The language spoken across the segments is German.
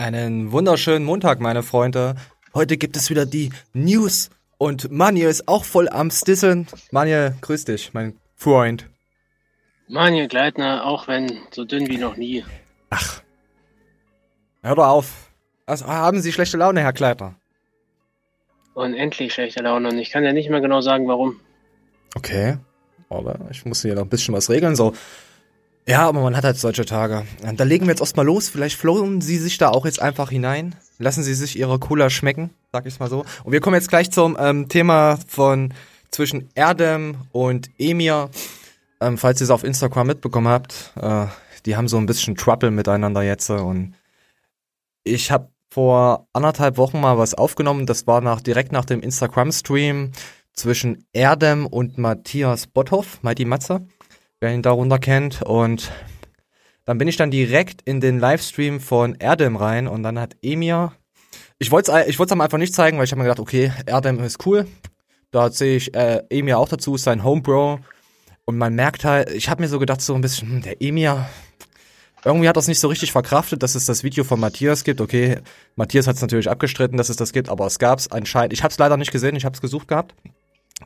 Einen wunderschönen Montag, meine Freunde. Heute gibt es wieder die News und Manuel ist auch voll am Stisseln. Manuel, grüß dich, mein Freund. Manuel Gleitner, auch wenn so dünn wie noch nie. Ach, hör doch auf. Also, haben Sie schlechte Laune, Herr Gleitner? Unendlich schlechte Laune und ich kann ja nicht mehr genau sagen, warum. Okay, aber ich muss hier noch ein bisschen was regeln, so. Ja, aber man hat halt solche Tage. Da legen wir jetzt erstmal los. Vielleicht flohen Sie sich da auch jetzt einfach hinein. Lassen Sie sich Ihre Cola schmecken, sag ich's mal so. Und wir kommen jetzt gleich zum ähm, Thema von zwischen Erdem und Emir. Ähm, falls ihr es auf Instagram mitbekommen habt, äh, die haben so ein bisschen Trouble miteinander jetzt. Und ich habe vor anderthalb Wochen mal was aufgenommen. Das war nach direkt nach dem Instagram-Stream zwischen Erdem und Matthias Botthoff, Mighty Matze wer ihn darunter kennt. Und dann bin ich dann direkt in den Livestream von Erdem rein und dann hat Emir, ich wollte es ich wollt's einfach nicht zeigen, weil ich habe mir gedacht, okay, Erdem ist cool. Da sehe ich äh, Emir auch dazu, sein Homebro. Und man merkt halt, ich habe mir so gedacht, so ein bisschen, hm, der Emir, irgendwie hat das nicht so richtig verkraftet, dass es das Video von Matthias gibt. Okay, Matthias hat es natürlich abgestritten, dass es das gibt, aber es gab es anscheinend. Ich habe es leider nicht gesehen, ich habe es gesucht gehabt.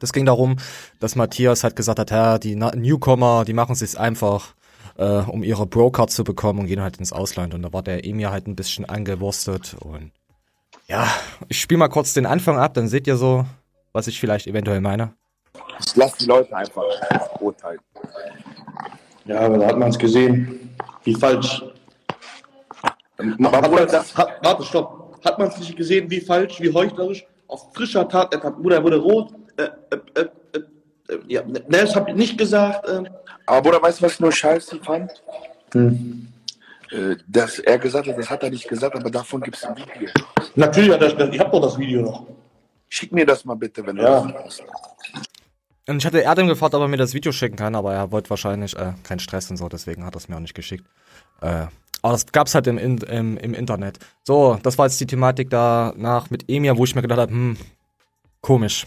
Das ging darum, dass Matthias halt gesagt hat, ja, die Newcomer, die machen es sich einfach, äh, um ihre Bro-Card zu bekommen und gehen halt ins Ausland. Und da war der Emir halt ein bisschen angewurstet und ja, ich spiele mal kurz den Anfang ab, dann seht ihr so, was ich vielleicht eventuell meine. Ich lasse die Leute einfach urteilen. Ja, aber da hat man es gesehen, wie falsch. Bruder, das, hat, warte, stopp. Hat man es nicht gesehen, wie falsch, wie heuchlerisch? Auf frischer Tat, der Bruder wurde rot, äh, äh, äh, äh, ja, ne, das habe ich nicht gesagt. Äh. Aber Bruder, weißt du, was ich nur scheiße fand? Hm. Äh, dass er gesagt hat, das hat er nicht gesagt, aber davon gibt es ein Video. Natürlich hat er ich habe doch das Video noch. Schick mir das mal bitte, wenn du ja. das hast. Und ich hatte Erdem gefragt, ob er mir das Video schicken kann, aber er wollte wahrscheinlich äh, keinen Stress und so, deswegen hat er es mir auch nicht geschickt. Äh, aber das gab's halt im, im, im Internet. So, das war jetzt die Thematik danach mit Emir, wo ich mir gedacht habe, hm, komisch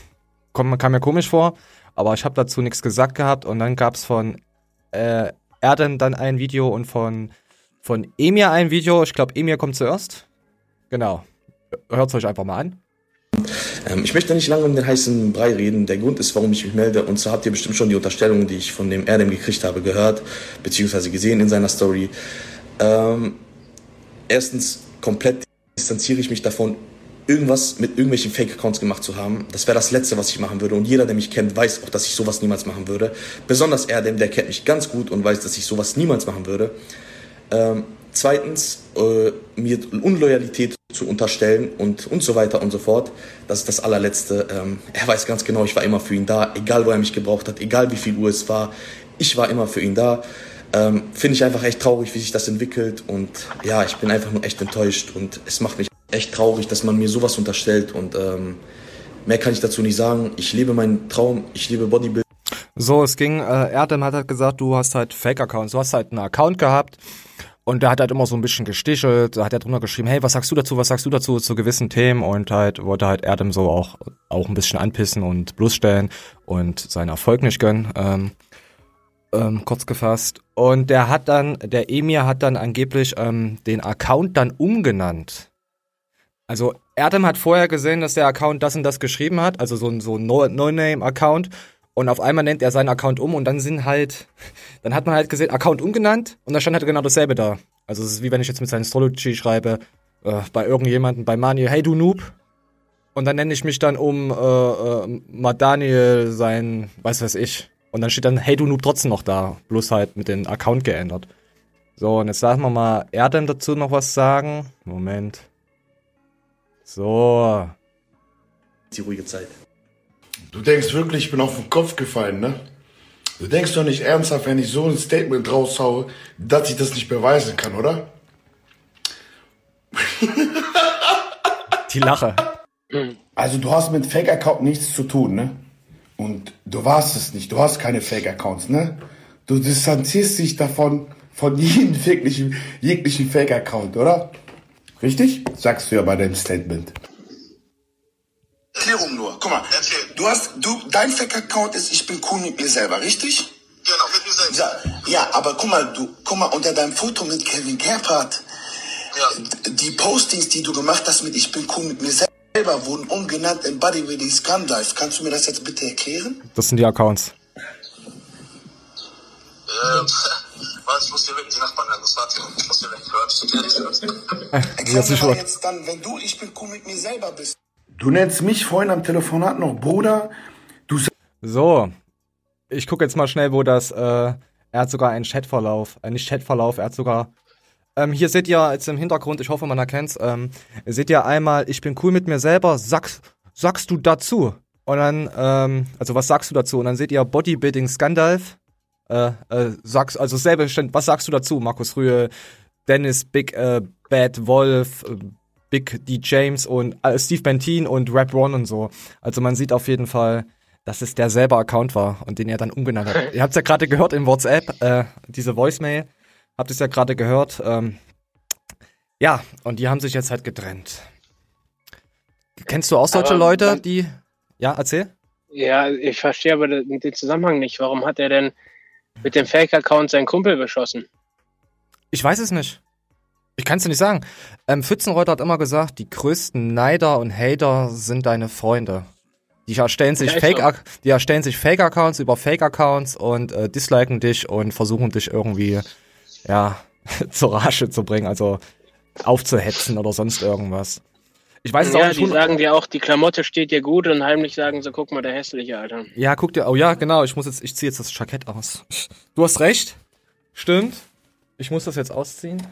kam, kam mir komisch vor, aber ich habe dazu nichts gesagt gehabt und dann gab es von äh, Erden dann ein Video und von, von Emir ein Video. Ich glaube, Emir kommt zuerst. Genau. Hört es euch einfach mal an. Ähm, ich möchte nicht lange um den heißen Brei reden. Der Grund ist, warum ich mich melde. Und zwar habt ihr bestimmt schon die Unterstellungen, die ich von dem Erdem gekriegt habe, gehört, beziehungsweise gesehen in seiner Story. Ähm, erstens, komplett distanziere ich mich davon, irgendwas mit irgendwelchen Fake-Accounts gemacht zu haben. Das wäre das Letzte, was ich machen würde. Und jeder, der mich kennt, weiß auch, dass ich sowas niemals machen würde. Besonders er, denn der kennt mich ganz gut und weiß, dass ich sowas niemals machen würde. Ähm, zweitens, äh, mir Unloyalität zu unterstellen und, und so weiter und so fort. Das ist das allerletzte. Ähm, er weiß ganz genau, ich war immer für ihn da, egal wo er mich gebraucht hat, egal wie viel Uhr es war. Ich war immer für ihn da. Ähm, Finde ich einfach echt traurig, wie sich das entwickelt. Und ja, ich bin einfach nur echt enttäuscht und es macht mich echt traurig, dass man mir sowas unterstellt und ähm, mehr kann ich dazu nicht sagen. Ich lebe meinen Traum, ich liebe Bodybuilding. So, es ging, äh, Erdem hat halt gesagt, du hast halt Fake-Accounts, du hast halt einen Account gehabt und der hat halt immer so ein bisschen gestichelt, da hat er drunter geschrieben, hey, was sagst du dazu, was sagst du dazu zu gewissen Themen und halt wollte halt Erdem so auch, auch ein bisschen anpissen und bloßstellen und seinen Erfolg nicht gönnen, ähm, ähm, kurz gefasst. Und der hat dann, der Emir hat dann angeblich ähm, den Account dann umgenannt also Erdem hat vorher gesehen, dass der Account das und das geschrieben hat, also so ein so No-Name-Account. Und auf einmal nennt er seinen Account um und dann sind halt, dann hat man halt gesehen, Account umgenannt und da stand halt genau dasselbe da. Also es ist wie wenn ich jetzt mit seinem Astrology schreibe, äh, bei irgendjemanden, bei Manuel, hey du Noob. Und dann nenne ich mich dann um äh, äh, Madaniel sein, weiß was ich. Und dann steht dann, hey du Noob trotzdem noch da. Bloß halt mit dem Account geändert. So, und jetzt lassen wir mal Erdem dazu noch was sagen. Moment. So. Die ruhige Zeit. Du denkst wirklich, ich bin auf den Kopf gefallen, ne? Du denkst doch nicht ernsthaft, wenn ich so ein Statement raushaue, dass ich das nicht beweisen kann, oder? Die Lache. Also du hast mit Fake-Account nichts zu tun, ne? Und du warst es nicht, du hast keine Fake-Accounts, ne? Du distanzierst dich davon, von jedem jeglichen, jeglichen Fake-Account, oder? Richtig? Sagst du ja bei deinem Statement. Erklärung nur. Guck mal, Erzähl. du hast, du, dein Fake-Account ist, ich bin cool mit mir selber, richtig? Genau, mit mir selber. Ja, ja, aber guck mal, du, guck mal, unter deinem Foto mit Kevin Gerhardt, Ja. Die Postings, die du gemacht hast mit Ich bin cool mit mir selber, wurden umgenannt in Body Really Scundive. Kannst du mir das jetzt bitte erklären? Das sind die Accounts. Ähm, was, muss dir wirklich die Nachbarn werden, das war ich muss dir weg, hörst du dir nicht Erklär mir mal jetzt dann, wenn du Ich bin cool mit mir selber bist. Du nennst mich vorhin am Telefonat noch Bruder. Du So, ich gucke jetzt mal schnell, wo das, äh, er hat sogar einen Chatverlauf, äh, nicht Chatverlauf, er hat sogar, ähm, hier seht ihr jetzt im Hintergrund, ich hoffe, man erkennt's, ähm, seht ihr einmal, ich bin cool mit mir selber, sagst, sagst du dazu? Und dann, ähm, also was sagst du dazu? Und dann seht ihr Bodybuilding Scandalf, äh, äh, sagst, also selbe, was sagst du dazu, Markus Rühe, Dennis, Big, äh, Bad Wolf, äh, Big D. James und äh, Steve Bentin und Rap One und so. Also man sieht auf jeden Fall, dass es der selber Account war und den er dann umgenannt hat. Ihr habt es ja gerade gehört im WhatsApp, äh, diese Voicemail. Habt es ja gerade gehört. Ähm, ja, und die haben sich jetzt halt getrennt. Kennst du auch solche aber Leute, die. Ja, erzähl? Ja, ich verstehe aber den Zusammenhang nicht. Warum hat er denn mit dem Fake-Account seinen Kumpel beschossen? Ich weiß es nicht. Ich kann es dir nicht sagen. Ähm, Pfützenreuter hat immer gesagt, die größten Neider und Hater sind deine Freunde. Die erstellen sich ja, Fake, die erstellen sich Fake-Accounts über Fake-Accounts und äh, disliken dich und versuchen dich irgendwie, ja, zur Rasche zu bringen, also aufzuhetzen oder sonst irgendwas. Ich weiß es ja, auch nicht. Die sagen dir auch, die Klamotte steht dir gut und heimlich sagen so, guck mal, der hässliche, Alter. Ja, guck dir, oh ja, genau, ich muss jetzt, ich ziehe jetzt das Jackett aus. Du hast recht. Stimmt. Ich muss das jetzt ausziehen.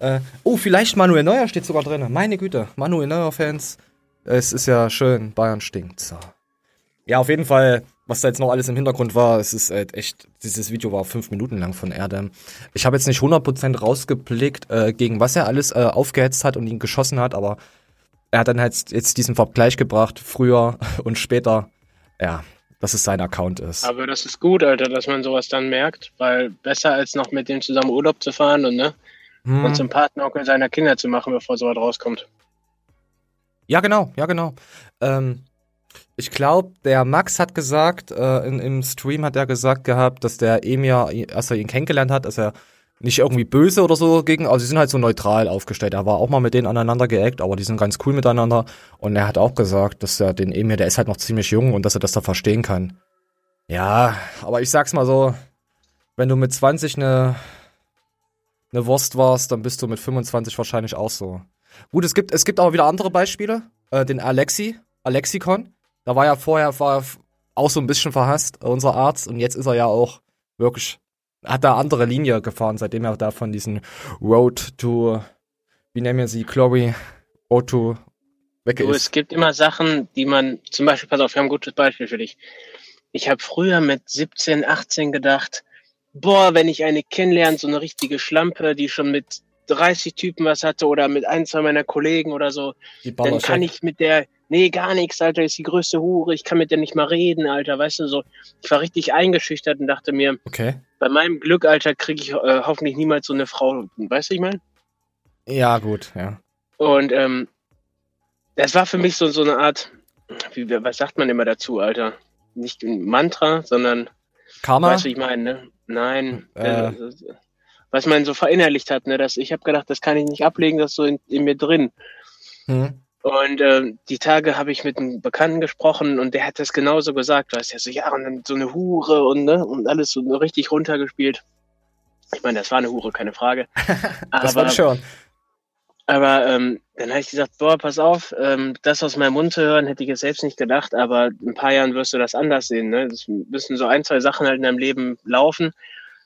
Äh, oh, vielleicht Manuel Neuer steht sogar drin. Meine Güte, Manuel Neuer-Fans. Es ist ja schön, Bayern stinkt. So. Ja, auf jeden Fall, was da jetzt noch alles im Hintergrund war, es ist halt echt, dieses Video war fünf Minuten lang von Erdem. Ich habe jetzt nicht 100% rausgeblickt, äh, gegen was er alles äh, aufgehetzt hat und ihn geschossen hat, aber er hat dann halt jetzt diesen Vergleich gebracht, früher und später. Ja, dass es sein Account ist. Aber das ist gut, Alter, dass man sowas dann merkt, weil besser als noch mit dem zusammen Urlaub zu fahren und ne, hm. und zum Partneronkel seiner Kinder zu machen, bevor sowas rauskommt. Ja, genau, ja, genau. Ähm, ich glaube, der Max hat gesagt, äh, in, im Stream hat er gesagt gehabt, dass der Emir, als er ihn kennengelernt hat, dass er nicht irgendwie böse oder so gegen, also sie sind halt so neutral aufgestellt. Er war auch mal mit denen aneinander geeckt, aber die sind ganz cool miteinander. Und er hat auch gesagt, dass er den Emir, der ist halt noch ziemlich jung und dass er das da verstehen kann. Ja, aber ich sag's mal so, wenn du mit 20 eine eine Wurst warst, dann bist du mit 25 wahrscheinlich auch so. Gut, es gibt, es gibt aber wieder andere Beispiele. Äh, den Alexi, Alexikon. Da war ja vorher war auch so ein bisschen verhasst, unser Arzt. Und jetzt ist er ja auch wirklich, hat da andere Linie gefahren, seitdem er da von diesen Road to, wie nennen wir sie, Chloe, Road to weg ist. es gibt immer Sachen, die man, zum Beispiel, pass auf, wir haben ein gutes Beispiel für dich. Ich habe früher mit 17, 18 gedacht, boah, wenn ich eine kennenlerne, so eine richtige Schlampe, die schon mit 30 Typen was hatte oder mit ein, zwei meiner Kollegen oder so, dann kann ich mit der, nee, gar nichts, Alter, ist die größte Hure, ich kann mit der nicht mal reden, Alter, weißt du, so. Ich war richtig eingeschüchtert und dachte mir, okay. Bei meinem Glück, Alter, kriege ich äh, hoffentlich niemals so eine Frau, weißt du, ich meine? Ja, gut, ja. Und, ähm, das war für mich so, so eine Art, wie, was sagt man immer dazu, Alter? Nicht ein Mantra, sondern, Karma? Weißt du, ich meine, ne? Nein. Äh. äh was man so verinnerlicht hat, ne? Das, ich habe gedacht, das kann ich nicht ablegen, das ist so in, in mir drin. Hm. Und äh, die Tage habe ich mit einem Bekannten gesprochen und der hat das genauso gesagt. Weißt du, so, ja, und dann so eine Hure und, ne, und alles so richtig runtergespielt. Ich meine, das war eine Hure, keine Frage. das war schon. Aber ähm, dann habe ich gesagt, boah, pass auf, ähm, das aus meinem Mund zu hören, hätte ich jetzt selbst nicht gedacht, aber in ein paar Jahren wirst du das anders sehen. Ne? Das müssen so ein, zwei Sachen halt in deinem Leben laufen,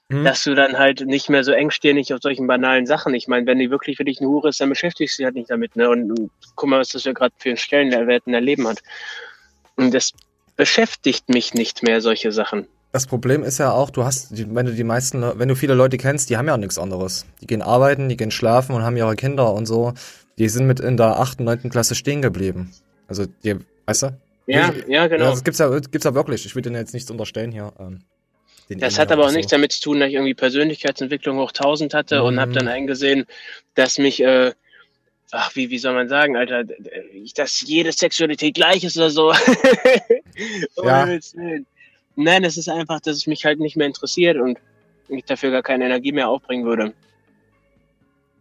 mhm. dass du dann halt nicht mehr so engstirnig auf solchen banalen Sachen. Ich meine, wenn die wirklich für dich eine Hure ist, dann beschäftigst du dich halt nicht damit. Ne? Und, und guck mal, was das ja gerade für einen Stellenwert in dein Leben hat. Und das beschäftigt mich nicht mehr, solche Sachen. Das Problem ist ja auch, du hast, wenn du die meisten, wenn du viele Leute kennst, die haben ja nichts anderes. Die gehen arbeiten, die gehen schlafen und haben ihre Kinder und so. Die sind mit in der achten, neunten Klasse stehen geblieben. Also, die, weißt du? Ja, ich, ja, genau. das gibt's ja, gibt's ja wirklich. Ich will denen jetzt nichts unterstellen hier. Ähm, das hat aber auch so. nichts damit zu tun, dass ich irgendwie Persönlichkeitsentwicklung hoch 1000 hatte mhm. und habe dann eingesehen, dass mich, äh, ach, wie, wie soll man sagen, Alter, dass jede Sexualität gleich ist oder so. ja. Nein, es ist einfach, dass es mich halt nicht mehr interessiert und ich dafür gar keine Energie mehr aufbringen würde.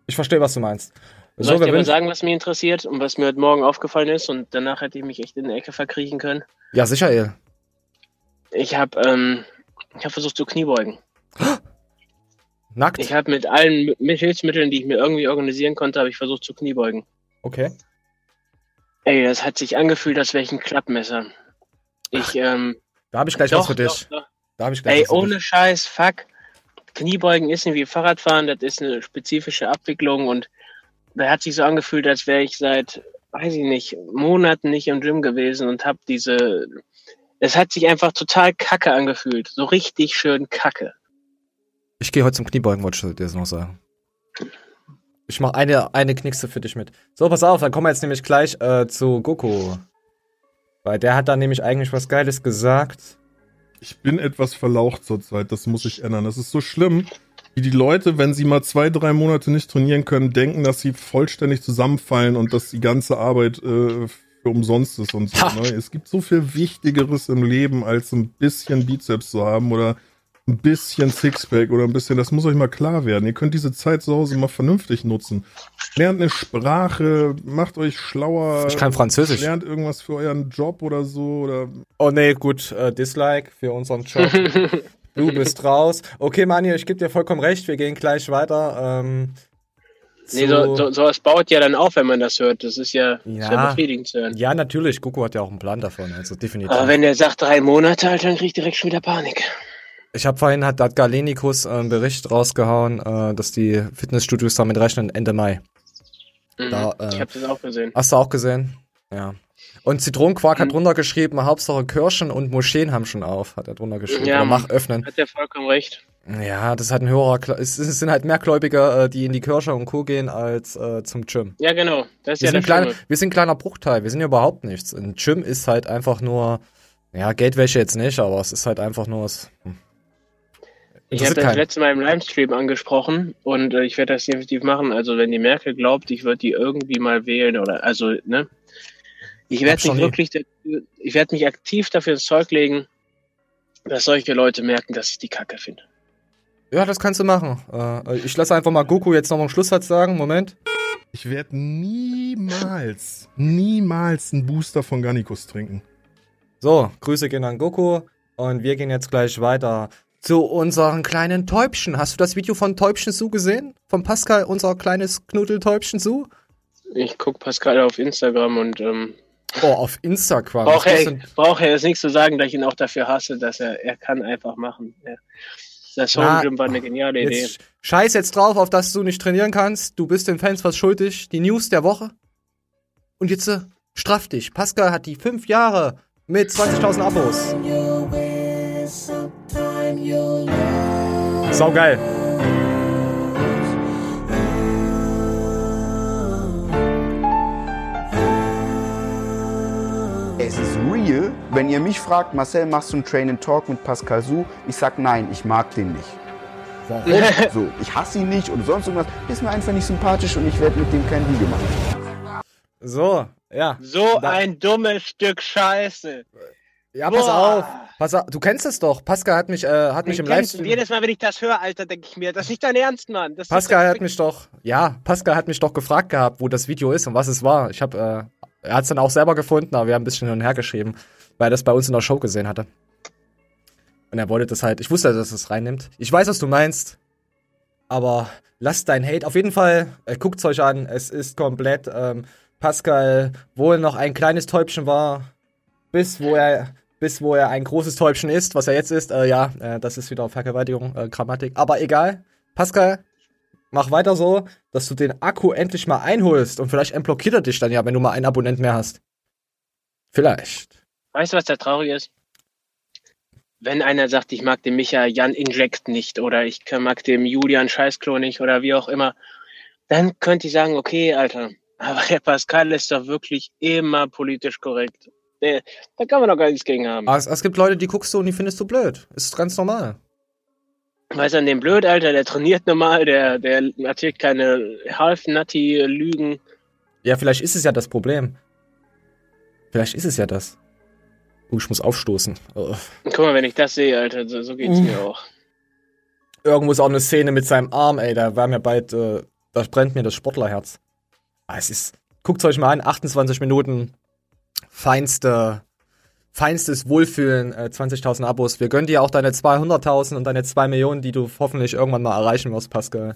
Ich verstehe, was du meinst. So, Soll ich dir mal sagen, was mich interessiert und was mir heute Morgen aufgefallen ist und danach hätte ich mich echt in die Ecke verkriechen können? Ja, sicher, ey. Ich habe ähm, hab versucht zu Kniebeugen. Nackt? Ich habe mit allen Hilfsmitteln, die ich mir irgendwie organisieren konnte, habe ich versucht zu Kniebeugen. Okay. Ey, das hat sich angefühlt, als wäre ich ein Klappmesser. Ich, ähm, Da habe ich gleich doch, was für dich. Doch, doch. Da habe ich gleich Ey, ohne dich. Scheiß, fuck. Kniebeugen ist nicht wie Fahrradfahren, das ist eine spezifische Abwicklung und da hat sich so angefühlt, als wäre ich seit, weiß ich nicht, Monaten nicht im Gym gewesen und habe diese. Es hat sich einfach total kacke angefühlt. So richtig schön kacke. Ich gehe heute zum Kniebeugen, wollte ich dir das noch sagen. Ich mache eine, eine Knickse für dich mit. So, pass auf, dann kommen wir jetzt nämlich gleich äh, zu Goku. Weil der hat da nämlich eigentlich was Geiles gesagt. Ich bin etwas verlaucht zurzeit, das muss ich ändern. Das ist so schlimm, wie die Leute, wenn sie mal zwei, drei Monate nicht trainieren können, denken, dass sie vollständig zusammenfallen und dass die ganze Arbeit äh, für umsonst ist und so. Ne? Es gibt so viel Wichtigeres im Leben, als ein bisschen Bizeps zu haben oder ein bisschen Sixpack oder ein bisschen, das muss euch mal klar werden. Ihr könnt diese Zeit zu Hause mal vernünftig nutzen. Lernt eine Sprache, macht euch schlauer. Ich kann Französisch. Lernt irgendwas für euren Job oder so oder. Oh nee, gut, äh, Dislike für unseren Job. du bist raus. Okay, Mani, ich gebe dir vollkommen recht, wir gehen gleich weiter. Ähm, Nee, so, so, sowas baut ja dann auf, wenn man das hört. Das ist ja, ja, sehr befriedigend zu hören. Ja, natürlich. Goku hat ja auch einen Plan davon, also definitiv. Aber wenn der sagt drei Monate, Alter, dann krieg ich direkt schon wieder Panik. Ich habe vorhin hat, hat Galenikus äh, einen Bericht rausgehauen, äh, dass die Fitnessstudios damit rechnen Ende Mai. Mhm, da, äh, ich habe das auch gesehen. Hast du auch gesehen? Ja. Und Zitronenquark mhm. hat drunter geschrieben, Hauptsache Kirschen und Moscheen haben schon auf, hat er drunter geschrieben. Ja, Oder mach öffnen. Hat er vollkommen recht. Ja, das hat ein höherer, es, sind halt mehr Gläubiger, äh, die in die Kirche und Co. gehen, als äh, zum Gym. Ja, genau. Das ist wir, ja sind klein, wir sind ein kleiner Bruchteil, wir sind ja überhaupt nichts. Ein Gym ist halt einfach nur, ja, Geldwäsche jetzt nicht, aber es ist halt einfach nur was. Hm. Ich habe das letzte Mal im Livestream angesprochen und äh, ich werde das definitiv machen. Also wenn die Merkel glaubt, ich würde die irgendwie mal wählen oder also, ne? Ich werde mich wirklich, ich werde mich aktiv dafür ins Zeug legen, dass solche Leute merken, dass ich die Kacke finde. Ja, das kannst du machen. Äh, ich lasse einfach mal Goku jetzt noch einen Schlusssatz sagen. Moment. Ich werde niemals, niemals einen Booster von Garnicus trinken. So, Grüße gehen an Goku und wir gehen jetzt gleich weiter zu unseren kleinen Täubchen. Hast du das Video von Täubchen Su gesehen? Von Pascal, unser kleines Knuddeltäubchen Su? Ich guck Pascal auf Instagram und ähm, Oh, auf Instagram. Braucht er, brauch er jetzt nichts zu sagen, dass ich ihn auch dafür hasse, dass er, er kann einfach machen. Ja. Das Home war eine geniale Idee. Scheiß jetzt drauf, auf dass du nicht trainieren kannst. Du bist den Fans was schuldig. Die News der Woche. Und jetzt äh, straff dich. Pascal hat die fünf Jahre mit 20.000 Abos. Sau geil. Es ist real, wenn ihr mich fragt, Marcel, machst du einen Train and Talk mit Pascal Su? Ich sag nein, ich mag den nicht. Warum? so, ich hasse ihn nicht und sonst irgendwas. Ist mir einfach nicht sympathisch und ich werde mit dem kein Video machen. So, ja. So ein dummes Stück Scheiße. Ja, pass auf. Pass auf. Du kennst es doch. Pascal hat mich, äh, hat mich im Livestream. Jedes Mal, wenn ich das höre, Alter, denke ich mir, das ist nicht dein Ernst, Mann. Das Pascal hat mich doch, ja, Pascal hat mich doch gefragt gehabt, wo das Video ist und was es war. Ich habe, äh, er hat es dann auch selber gefunden, aber wir haben ein bisschen hin und her geschrieben, weil er das bei uns in der Show gesehen hatte. Und er wollte das halt, ich wusste, dass es reinnimmt. Ich weiß, was du meinst, aber lasst dein Hate. Auf jeden Fall, äh, guckt's euch an. Es ist komplett, ähm, Pascal wohl noch ein kleines Täubchen war, bis wo er bis wo er ein großes Täubchen ist, was er jetzt ist. Äh, ja, äh, das ist wieder Vergewaltigung, äh, Grammatik. Aber egal. Pascal, mach weiter so, dass du den Akku endlich mal einholst und vielleicht entblockiert er dich dann ja, wenn du mal einen Abonnent mehr hast. Vielleicht. Weißt du, was da traurig ist? Wenn einer sagt, ich mag den Micha Jan Inject nicht oder ich mag dem Julian Scheißklo nicht oder wie auch immer, dann könnte ich sagen, okay, Alter, aber der Pascal ist doch wirklich immer politisch korrekt. Da kann man doch gar nichts gegen haben. Aber es, es gibt Leute, die guckst du und die findest du blöd. Ist ganz normal. Weiß an dem blöd, Alter, der trainiert normal, der, der erzählt keine Half-Nutty-Lügen. Ja, vielleicht ist es ja das Problem. Vielleicht ist es ja das. Oh, ich muss aufstoßen. Oh. Guck mal, wenn ich das sehe, Alter, so, so geht's uh. mir auch. Irgendwo ist auch eine Szene mit seinem Arm, ey, da war mir bald, äh, da brennt mir das Sportlerherz. Ah, es ist, guckt euch mal an, 28 Minuten, feinste, feinstes Wohlfühlen, äh, 20.000 Abos. Wir gönnen dir auch deine 200.000 und deine 2 Millionen, die du hoffentlich irgendwann mal erreichen wirst, Pascal.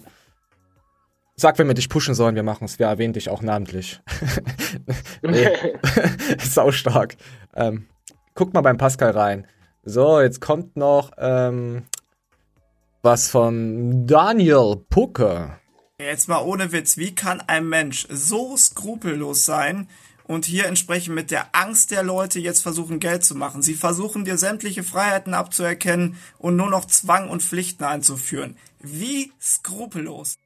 Sag, wenn wir dich pushen sollen, wir machen es. Wir erwähnen dich auch namentlich. Sau stark. Ähm, guckt mal beim Pascal rein. So, jetzt kommt noch ähm, was von Daniel Pucke. Jetzt mal ohne Witz, wie kann ein Mensch so skrupellos sein und hier entsprechend mit der Angst der Leute jetzt versuchen, Geld zu machen? Sie versuchen dir sämtliche Freiheiten abzuerkennen und nur noch Zwang und Pflichten einzuführen. Wie skrupellos.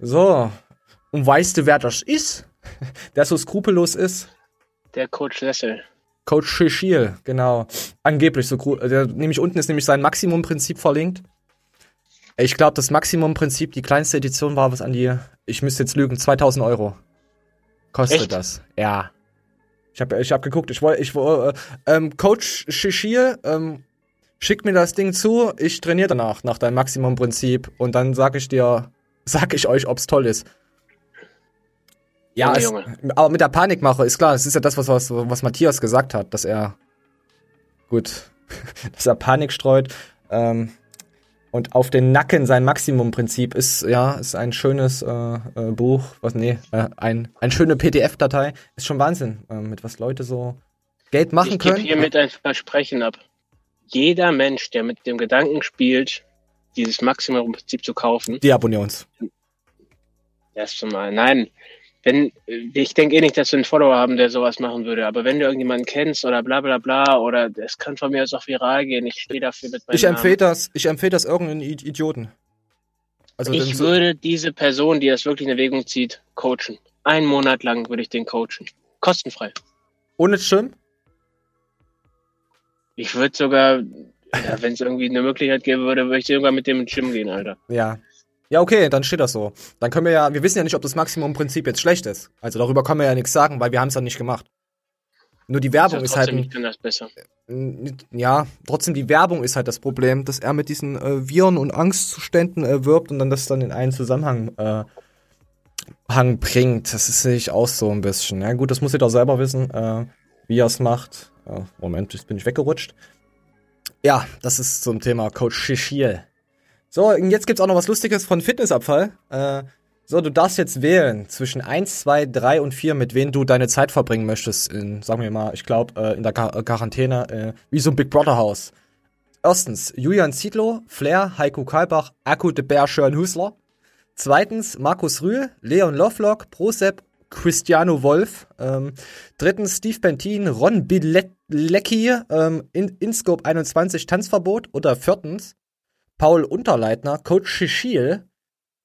So, und weißt du, wer das ist? Der so skrupellos ist? Der Coach Lessel. Coach Shishil, genau. Angeblich so, der, nämlich unten ist nämlich sein Maximumprinzip verlinkt. Ich glaube, das Maximumprinzip, die kleinste Edition war was an die, ich müsste jetzt lügen, 2000 Euro. Kostet Echt? das. Ja. Ich habe ich hab geguckt, ich wollte, ich wollte, äh, ähm, Coach Shishir, ähm, schick mir das Ding zu, ich trainiere danach, nach deinem Maximumprinzip und dann sag ich dir, sag ich euch, ob's toll ist. Ja, es, aber mit der Panikmache ist klar, es ist ja das, was, was, was Matthias gesagt hat, dass er, gut, dass er Panik streut. Ähm, und auf den Nacken sein Maximumprinzip ist, ja, ist ein schönes äh, äh, Buch, was, nee, äh, ein, ein schöne PDF-Datei. Ist schon Wahnsinn, äh, mit was Leute so Geld machen ich können. Ich gebe hiermit ein Versprechen ab. Jeder Mensch, der mit dem Gedanken spielt, dieses Maximumprinzip zu kaufen. Die abonnieren uns. Erstmal, nein wenn, ich denke eh nicht, dass du einen Follower haben, der sowas machen würde, aber wenn du irgendjemanden kennst oder bla bla bla oder es kann von mir aus auch viral gehen, ich stehe dafür mit meinem Ich empfehle das, ich empfehle das irgendeinen Idioten. Also ich so würde diese Person, die das wirklich in Erwägung zieht, coachen. Einen Monat lang würde ich den coachen. Kostenfrei. Ohne Schirm? Ich würde sogar, ja, wenn es irgendwie eine Möglichkeit geben würde, würde ich irgendwann mit dem ins Gym gehen, Alter. Ja, ja, okay, dann steht das so. Dann können wir ja, wir wissen ja nicht, ob das Maximumprinzip jetzt schlecht ist. Also darüber können wir ja nichts sagen, weil wir haben es ja nicht gemacht. Nur die Werbung ist, halt. Ich das besser. Ja, trotzdem die Werbung ist halt das Problem, dass er mit diesen äh, Viren und Angstzuständen äh, wirbt und dann das dann in einen Zusammenhang äh, Hang bringt. Das ist sich auch so ein bisschen. Ja gut, das muss jeder selber wissen, äh, wie er es macht. Äh, Moment, jetzt bin ich weggerutscht. Ja, das ist zum Thema Coach Shishiel. So, und jetzt gibt's auch noch was Lustiges von Fitnessabfall. Äh, so, du darfst jetzt wählen zwischen 1, 2, 3 und 4, mit wem du deine Zeit verbringen möchtest. In, sagen wir mal, ich glaube, äh, in der Quar Quarantäne, äh, wie so ein Big Brother Haus. Erstens, Julian Zietlow, Flair, Heiko Kalbach, Akku de Bär, Schön Hüsler. Zweitens, Markus Rühl, Leon Lovelock, Prosep, Cristiano Wolf. Ähm, drittens, Steve Bentin, Ron Bilecki, ähm, in, Inscope 21, Tanzverbot. Oder viertens, Paul Unterleitner, Coach Schischil,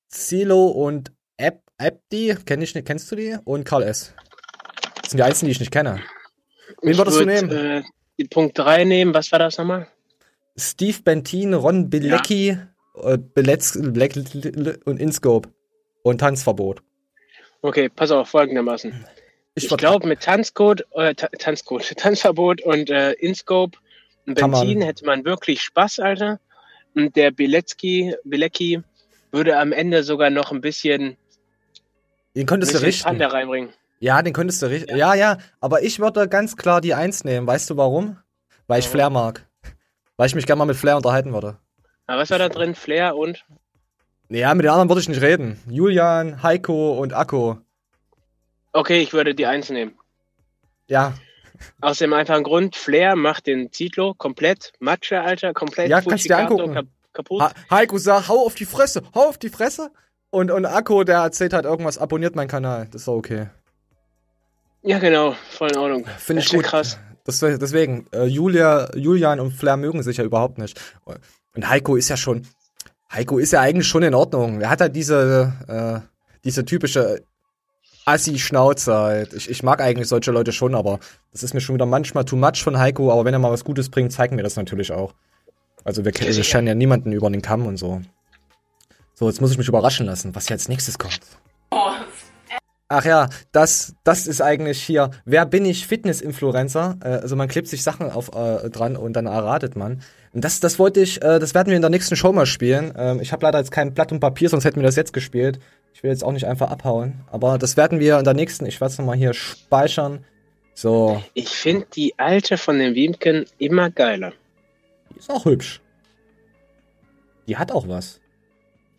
Zilo und Ab Abdi, kenn ich nicht, kennst du die? Und Karl S. Das sind die einzigen, die ich nicht kenne. Wen würdest du nehmen? Äh, die Punkt 3 nehmen, was war das nochmal? Steve Bentin, Ron Bilecki, ja. äh, Beletz, Black und Inscope. Und Tanzverbot. Okay, pass auf, folgendermaßen. Ich, ich glaube, mit Tanzcode, äh, Tanzcode, Tanzverbot und äh, Inscope und Bentin hätte man wirklich Spaß, Alter. Und der Bilecki, Bilecki würde am Ende sogar noch ein bisschen. Den könntest du richten. Panda reinbringen. Ja, den könntest du richten. Ja. ja, ja. Aber ich würde ganz klar die Eins nehmen. Weißt du warum? Weil ich Flair mag. Weil ich mich gerne mal mit Flair unterhalten würde. Aber was war da drin? Flair und? Ja, mit den anderen würde ich nicht reden. Julian, Heiko und Akko. Okay, ich würde die Eins nehmen. Ja, aus dem einfachen Grund, Flair macht den Zitlo komplett Matsche, Alter, komplett Ja, kannst dir angucken. Kap kaputt. Ha Heiko sagt, hau auf die Fresse, hau auf die Fresse. Und, und Akko, der erzählt halt irgendwas, abonniert meinen Kanal. Das ist okay. Ja, genau, voll in Ordnung. Finde ich gut. krass. Das, deswegen, äh, Julia, Julian und Flair mögen sich ja überhaupt nicht. Und Heiko ist ja schon, Heiko ist ja eigentlich schon in Ordnung. Er hat halt diese, äh, diese typische Assi-Schnauze halt. Ich, ich mag eigentlich solche Leute schon, aber das ist mir schon wieder manchmal too much von Heiko. Aber wenn er mal was Gutes bringt, zeigen wir das natürlich auch. Also wir, wir scheren ja niemanden über den Kamm und so. So, jetzt muss ich mich überraschen lassen, was hier als nächstes kommt. Ach ja, das, das ist eigentlich hier. Wer bin ich? Fitness-Influencer. Äh, also man klebt sich Sachen auf äh, dran und dann erratet man. Und das, das wollte ich, äh, das werden wir in der nächsten Show mal spielen. Ähm, ich habe leider jetzt kein Blatt und Papier, sonst hätten wir das jetzt gespielt. Ich will jetzt auch nicht einfach abhauen. Aber das werden wir in der nächsten, ich werde es nochmal hier speichern. So. Ich finde die alte von den Wiemken immer geiler. Die ist auch hübsch. Die hat auch was.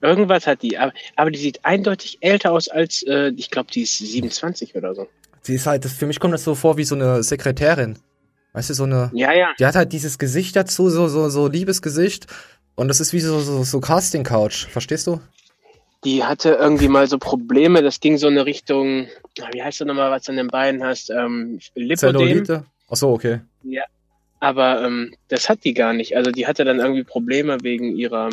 Irgendwas hat die, aber, aber die sieht eindeutig älter aus als, äh, ich glaube, die ist 27 oder so. Sie ist halt, das, für mich kommt das so vor wie so eine Sekretärin. Weißt du, so eine. Ja, ja. Die hat halt dieses Gesicht dazu, so, so, so Liebesgesicht. Und das ist wie so, so, so Casting-Couch. Verstehst du? Die hatte irgendwie mal so Probleme. Das ging so in eine Richtung, wie heißt das nochmal, was du an den Beinen hast? Ähm, Lipodem. Zellulite? Ach so, okay. Ja. Aber ähm, das hat die gar nicht. Also die hatte dann irgendwie Probleme wegen ihrer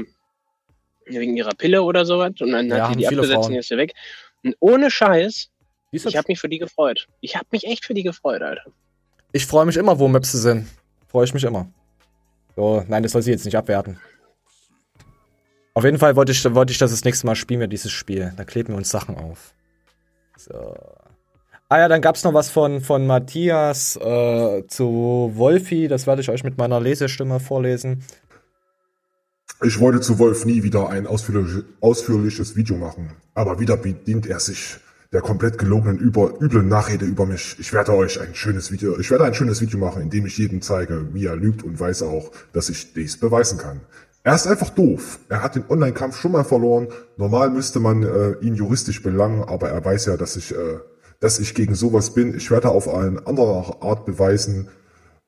wegen ihrer Pille oder sowas und dann Ja, hat die die abgesetzt Frauen. und ist sie weg. Und ohne Scheiß, ich habe mich für die gefreut. Ich habe mich echt für die gefreut, Alter. Ich freue mich immer, wo Möpse sind. Freue ich mich immer. So, nein, das soll sie jetzt nicht abwerten. Auf jeden Fall wollte ich, wollte ich, dass das nächste Mal spielen wir dieses Spiel. Da kleben wir uns Sachen auf. So. Ah ja, dann gab's noch was von, von Matthias äh, zu Wolfi. Das werde ich euch mit meiner Lesestimme vorlesen. Ich wollte zu Wolf nie wieder ein ausführlich, ausführliches Video machen, aber wieder bedient er sich der komplett gelogenen über, üblen Nachrede über mich. Ich werde euch ein schönes Video, ich werde ein schönes Video machen, in dem ich jedem zeige, wie er lügt und weiß auch, dass ich dies beweisen kann. Er ist einfach doof. Er hat den Online-Kampf schon mal verloren. Normal müsste man äh, ihn juristisch belangen, aber er weiß ja, dass ich, äh, dass ich gegen sowas bin. Ich werde auf eine andere Art beweisen,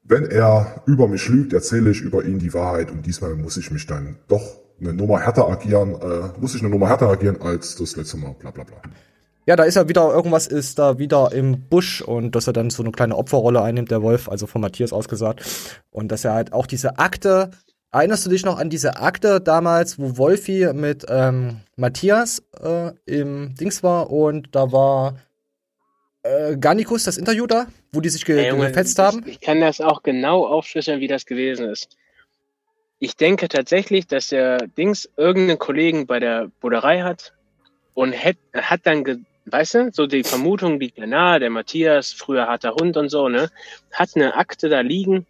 wenn er über mich lügt, erzähle ich über ihn die Wahrheit und diesmal muss ich mich dann doch eine Nummer härter agieren, äh, muss ich eine Nummer härter agieren als das letzte Mal, bla bla bla. Ja, da ist ja wieder, irgendwas ist da wieder im Busch und dass er dann so eine kleine Opferrolle einnimmt, der Wolf, also von Matthias ausgesagt. Und dass er halt auch diese Akte, erinnerst du dich noch an diese Akte damals, wo Wolfi mit ähm, Matthias äh, im Dings war und da war äh, Garnikus, das Interview da, wo die sich ge Ey, Junge, gefetzt haben? Ich, ich kann das auch genau aufschlüsseln, wie das gewesen ist. Ich denke tatsächlich, dass der Dings irgendeinen Kollegen bei der Bullerei hat und hat, hat dann, ge, weißt du, so die Vermutung liegt ja nahe, der Matthias, früher harter Hund und so, ne, hat eine Akte da liegen.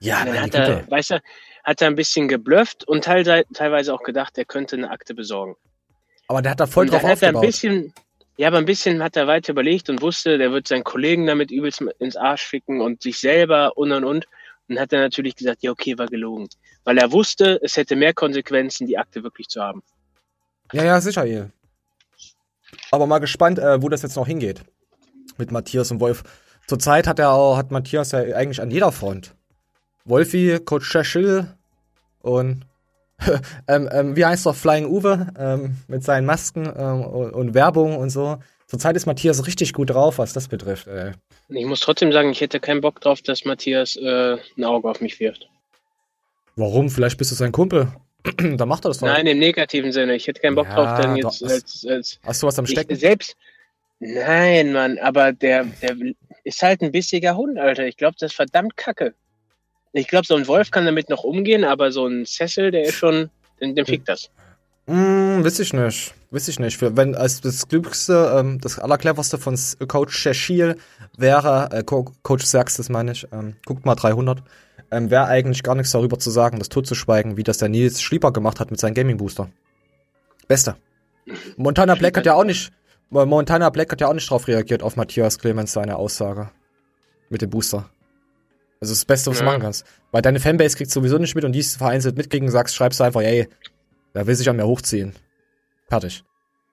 Ja, Und dann hat er, Güte. weißt du, hat er ein bisschen geblufft und teilweise, auch gedacht, er könnte eine Akte besorgen. Aber der hat da voll und drauf hat er ein aufgebaut. bisschen, ja, aber ein bisschen hat er weiter überlegt und wusste, der wird seinen Kollegen damit übelst ins Arsch ficken und sich selber und und und. Und hat er natürlich gesagt, ja, okay, war gelogen. Weil er wusste, es hätte mehr Konsequenzen, die Akte wirklich zu haben. Ja, ja, sicher, El. Aber mal gespannt, äh, wo das jetzt noch hingeht. Mit Matthias und Wolf. Zurzeit hat er auch, hat Matthias ja eigentlich an jeder Front. Wolfi, Coach Churchill und ähm, ähm, wie heißt doch Flying Uwe ähm, mit seinen Masken ähm, und, und Werbung und so. Zurzeit ist Matthias richtig gut drauf, was das betrifft. Ey. Und ich muss trotzdem sagen, ich hätte keinen Bock drauf, dass Matthias äh, ein Auge auf mich wirft. Warum? Vielleicht bist du sein Kumpel. da macht er das doch. Nein, im negativen Sinne. Ich hätte keinen Bock Ja, drauf, dann doch, jetzt das- als, als Hast du was am Stecken? selbst. Nein, Mann, aber der, der ist halt ein bissiger Hund, Alter. Ich glaube, das ist verdammt kacke. Ich glaube, so ein Wolf kann damit noch umgehen, aber so ein Cecil, der ist schon, den, den fickt das. Hm, weiß ich nicht. Weiß ich nicht. Für, wenn als das Glücklichste, ähm, das Allercleverste von Coach Shashil wäre, äh, Co Coach Sachs, das meine ich, ähm, guckt mal 300, ähm, wäre eigentlich gar nichts darüber zu sagen, das totzuschweigen, wie das der Nils Schlieper gemacht hat mit seinem Gaming Booster. Beste. Montana Black hat ja auch nicht, Montana Black hat ja auch nicht drauf reagiert auf Matthias Clemens seine Aussage. Mit dem Booster. Also das Beste, was du Ja. machen kannst. Weil deine Fanbase kriegt sowieso nicht mit und die es vereinzelt mitkriegen, sagst, schreibst du einfach, ey, da will sich an mir hochziehen. Fertig.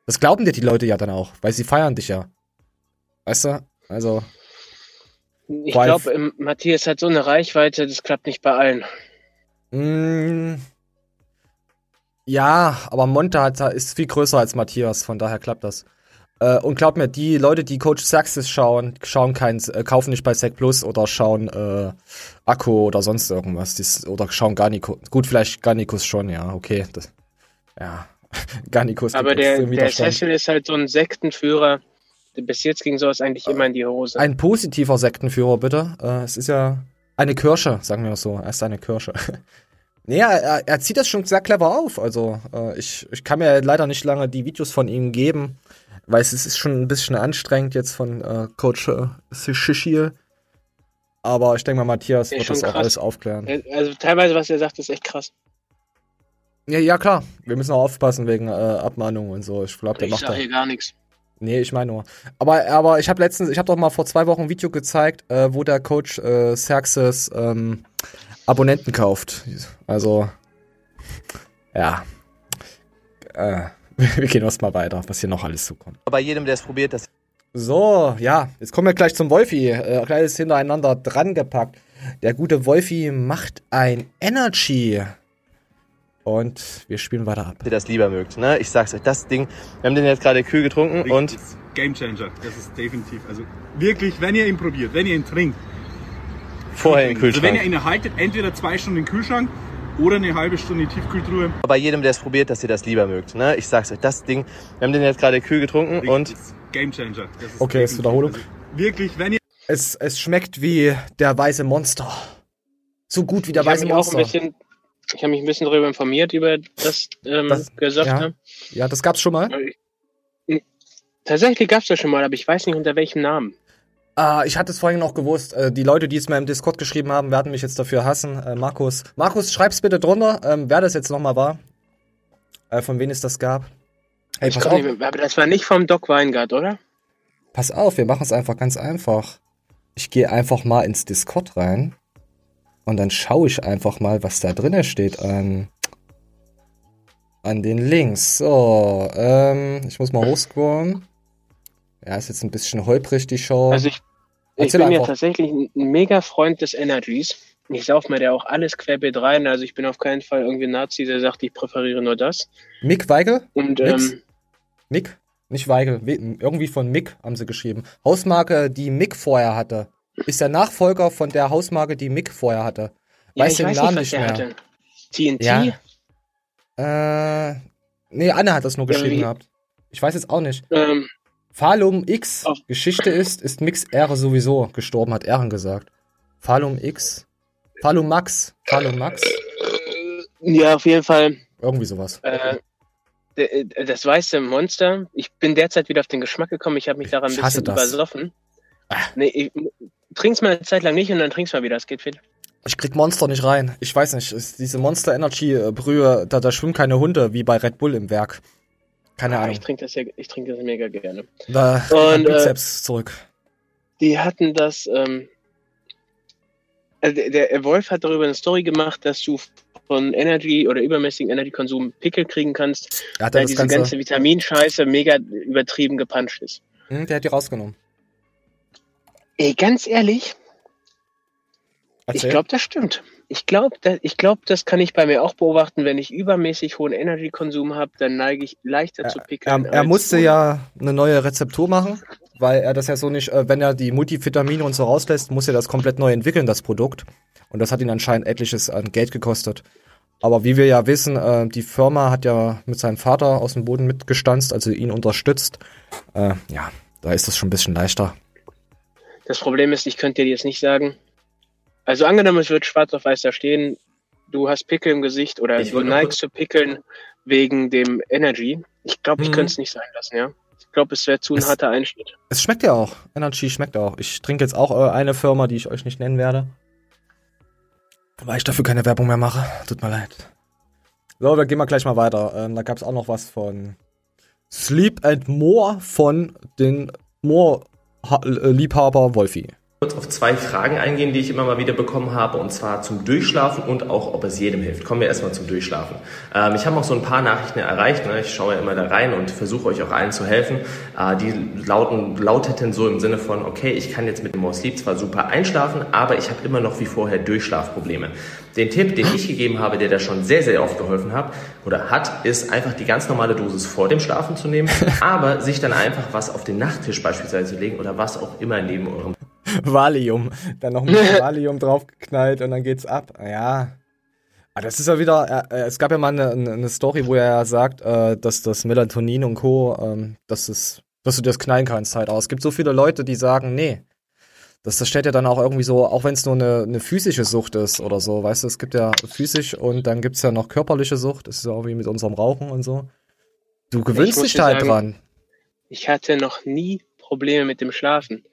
Das glauben dir die Leute ja dann auch, weil sie feiern dich ja. Weißt du? Also, Ich glaube, Matthias hat so eine Reichweite, das klappt nicht bei allen. mh, ja, aber Monta hat, ist viel größer als Matthias, von daher klappt das. Äh, und glaub mir, die Leute, die Coach Saxes schauen, schauen kein, äh, kaufen nicht bei Sec Plus oder schauen äh, Akku oder sonst irgendwas. Dies, oder schauen Garnikus. Gut, vielleicht Garnikus schon, ja, okay. Das, ja, Garnikus. Aber der, der. Cecil ist halt so ein Sektenführer. Bis jetzt ging sowas eigentlich immer in die Hose. Ein positiver Sektenführer, bitte. Äh, es ist ja eine Kirsche, sagen wir so. Er ist eine Kirsche. er, er, er zieht das schon sehr clever auf. Also, äh, ich, ich kann mir leider nicht lange die Videos von ihm geben, weil es ist schon ein bisschen anstrengend jetzt von äh, Coach äh, Shishir. Aber ich denke mal, Matthias Ja, wird das auch krass. alles aufklären. Also teilweise, was er sagt, ist echt krass. Ja, ja, klar. Wir müssen auch aufpassen wegen äh, Abmahnung und so. Ich glaube, der Ich macht da. hier gar nichts. Nee, ich meine nur. Aber, aber ich habe letztens, ich habe doch mal vor zwei Wochen ein Video gezeigt, äh, wo der Coach äh, Xerxes ähm, Abonnenten kauft. Also, ja. Äh, wir gehen erst mal weiter, was hier noch alles zukommt. Bei jedem, der es probiert, das So, ja, jetzt kommen wir gleich zum Wolfi. Äh, gleich hintereinander dran gepackt. Der gute Wolfi macht ein Energy. Und wir spielen weiter ab. ihr das lieber mögt. Ne? Ich sag's euch, das Ding, wir haben den jetzt gerade kühl getrunken und Game Changer, das ist definitiv. Also wirklich, wenn ihr ihn probiert, wenn ihr ihn trinkt. vorher im Also wenn ihr Kühlschrank. ihn haltet, entweder zwei Stunden im Kühlschrank oder eine halbe Stunde Tiefkühltruhe. Bei jedem, der es probiert, dass ihr das lieber mögt. Ne? Ich sag's euch, das Ding, wir haben den jetzt gerade kühl getrunken und Game Changer. Das ist Okay, jetzt definitiv. Wiederholung. Also wirklich, wenn ihr Es, es schmeckt wie der weiße Monster. So gut wie der ich habe weiße mich auch ein Monster. bisschen, ich habe mich ein bisschen darüber informiert über das, ähm, Das- gesagt ja. haben. Ja, das gab's schon mal. Tatsächlich gab es das schon mal, aber ich weiß nicht unter welchem Namen. Ah, ich hatte es vorhin noch gewusst. Äh, die Leute, die es mir im Discord geschrieben haben, werden mich jetzt dafür hassen. Äh, Markus, Markus, schreib's bitte drunter, ähm, wer das jetzt nochmal war. Äh, von wem es das gab. Ey, ich pass auf, nicht aber das war nicht vom Doc Weingart, oder? pass auf, wir machen es einfach ganz einfach. Ich gehe einfach mal ins Discord rein und dann schaue ich einfach mal, was da drinne steht an, an den Links. So, ähm, ich muss mal hochscrollen. Ja, ist jetzt ein bisschen holprig, die Show. Also ich, ich bin ja einfach. tatsächlich ein mega Freund des Energies. Ich sauf mir da auch alles querbeet rein. Also ich bin auf keinen Fall irgendwie ein Nazi, der sagt, ich präferiere nur das. Mick Weigel? Und ähm, Mick? Nicht Weigel, We- irgendwie von Mick haben sie geschrieben. Hausmarke, die Mick vorher hatte. Ist der Nachfolger von der Hausmarke, die Mick vorher hatte. ja, Weiß ich den weiß Namen nicht, was nicht mehr. TNT? Ja. Äh, nee, Anne hat das nur Ja, geschrieben wie- gehabt. Ich weiß jetzt auch nicht. Ähm, Falum X, Geschichte ist, ist Mix Ehre sowieso gestorben, hat Ehren gesagt. Falum X, Falum Max, Falum Max, ja, auf jeden Fall. irgendwie sowas. Äh, äh, das weiße Monster. Ich bin derzeit wieder auf den Geschmack gekommen. Ich habe mich daran ein bisschen das. übersoffen. Nee, ich, trink's mal eine Zeit lang nicht und dann trink's mal wieder. Das geht fit. Ich krieg Monster nicht rein. Ich weiß nicht, ist diese Monster Energy äh, Brühe, da, da schwimmen keine Hunde, wie bei Red Bull im Werk. Keine Ah, Ahnung. Ich trinke das, ja, ich trinke das mega gerne. Da Und, äh, Bizeps zurück. Die hatten das. Ähm, also der, der Wolf hat darüber eine Story gemacht, dass du von Energy oder übermäßigen Energy-Konsum Pickel kriegen kannst, Ja, weil diese Ganze- ganze Vitaminscheiße mega übertrieben gepanscht ist. Hm, der hat die rausgenommen. Ey, ganz ehrlich, ich Erzähl. glaube, das stimmt. Ich glaube, das, ich glaub, das kann ich bei mir auch beobachten. Wenn ich übermäßig hohen Energy-Konsum habe, dann neige ich leichter zu Er, pickeln. er als musste ohne. ja eine neue Rezeptur machen, weil er das ja so nicht, äh, wenn er die Multivitamine und so rauslässt, muss er das komplett neu entwickeln, das Produkt. Und das hat ihn anscheinend etliches an Geld gekostet. Aber wie wir ja wissen, äh, die Firma hat ja mit seinem Vater aus dem Boden mitgestanzt, also ihn unterstützt. Äh, ja, da ist das schon ein bisschen leichter. Das Problem ist, ich könnte dir jetzt nicht sagen. Also angenommen, es wird schwarz auf weiß da stehen, du hast Pickel im Gesicht oder Ich du neigst zu pickeln wegen dem Energy. Ich glaube, ich Mhm. könnte es nicht sein lassen, ja. Ich glaube, es wäre zu ein Es- harter Einschnitt. Es schmeckt ja auch. Energy schmeckt auch. Ich trinke jetzt auch äh, eine Firma, die ich euch nicht nennen werde. Weil ich dafür keine Werbung mehr mache. Tut mir leid. So, wir gehen mal gleich mal weiter. Ähm, da gab es auch noch was von Sleep and More von den More-Liebhaber Wolfi. Kurz auf zwei Fragen eingehen, die ich immer mal wieder bekommen habe, und zwar zum Durchschlafen und auch, ob es jedem hilft. Kommen wir erstmal zum Durchschlafen. Ähm, ich habe auch so ein paar Nachrichten erreicht. Ne? Ich schaue ja immer da rein und versuche euch auch allen zu helfen. Äh, die lauten, lauteten so im Sinne von, okay, ich kann jetzt mit dem More Sleep zwar super einschlafen, aber ich habe immer noch wie vorher Durchschlafprobleme. Den Tipp, den ich gegeben habe, der da schon sehr, sehr oft geholfen hat oder hat, ist einfach die ganz normale Dosis vor dem Schlafen zu nehmen, aber sich dann einfach was auf den Nachttisch beispielsweise zu legen oder was auch immer neben eurem Valium. Dann noch ein bisschen Valium draufgeknallt und dann geht's ab. Ja. Aber das ist ja wieder, äh, äh, es gab ja mal eine, eine Story, wo er ja sagt, äh, dass das Melatonin und Co., ähm, dass, es, dass du das knallen kannst halt. Aber es gibt so viele Leute, die sagen, nee. Das, das stellt ja dann auch irgendwie so, auch wenn es nur eine, eine physische Sucht ist oder so, weißt du, es gibt ja physisch und dann gibt's ja noch körperliche Sucht, das ist ja auch wie mit unserem Rauchen und so. Du gewöhnst dich halt sagen, dran. Ich hatte noch nie Probleme mit dem Schlafen.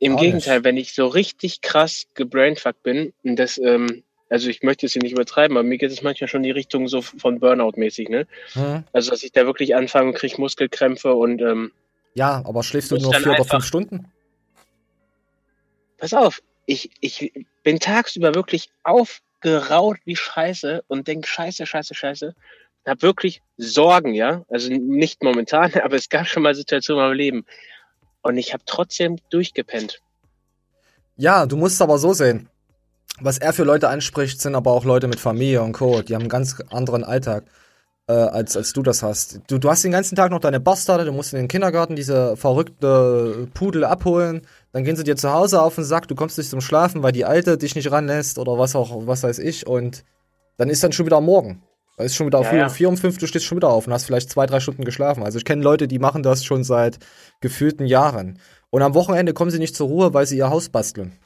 Im Auch Gegenteil, wenn ich so richtig krass gebrainfuckt bin, und das, ähm, Also ich möchte es hier nicht übertreiben, aber mir geht es manchmal schon in die Richtung so von Burnout-mäßig, ne? Hm. Also dass ich da wirklich anfange und kriege Muskelkrämpfe und ähm, Ja, aber schläfst du nur vier oder fünf Stunden? pass auf, ich, ich bin tagsüber wirklich aufgeraut wie Scheiße und denke Scheiße, Scheiße, Scheiße. Hab wirklich Sorgen, ja. Also nicht momentan, aber es gab schon mal Situationen in meinem Leben. Und ich habe trotzdem durchgepennt. Ja, du musst es aber so sehen. Was er für Leute anspricht, sind aber auch Leute mit Familie und Co. Die haben einen ganz anderen Alltag, äh, als, als du das hast. Du, du hast den ganzen Tag noch deine Bastarde, du musst in den Kindergarten diese verrückte Pudel abholen, dann gehen sie dir zu Hause auf den Sack, du kommst nicht zum Schlafen, weil die Alte dich nicht ranlässt oder was auch, was weiß ich, und dann ist dann schon wieder morgen. Da ist schon wieder Ja, früh ja. vier, um fünf, du stehst schon wieder auf und hast vielleicht zwei, drei Stunden geschlafen. Also ich kenne Leute, die machen das schon seit gefühlten Jahren. Und am Wochenende kommen sie nicht zur Ruhe, weil sie ihr Haus basteln.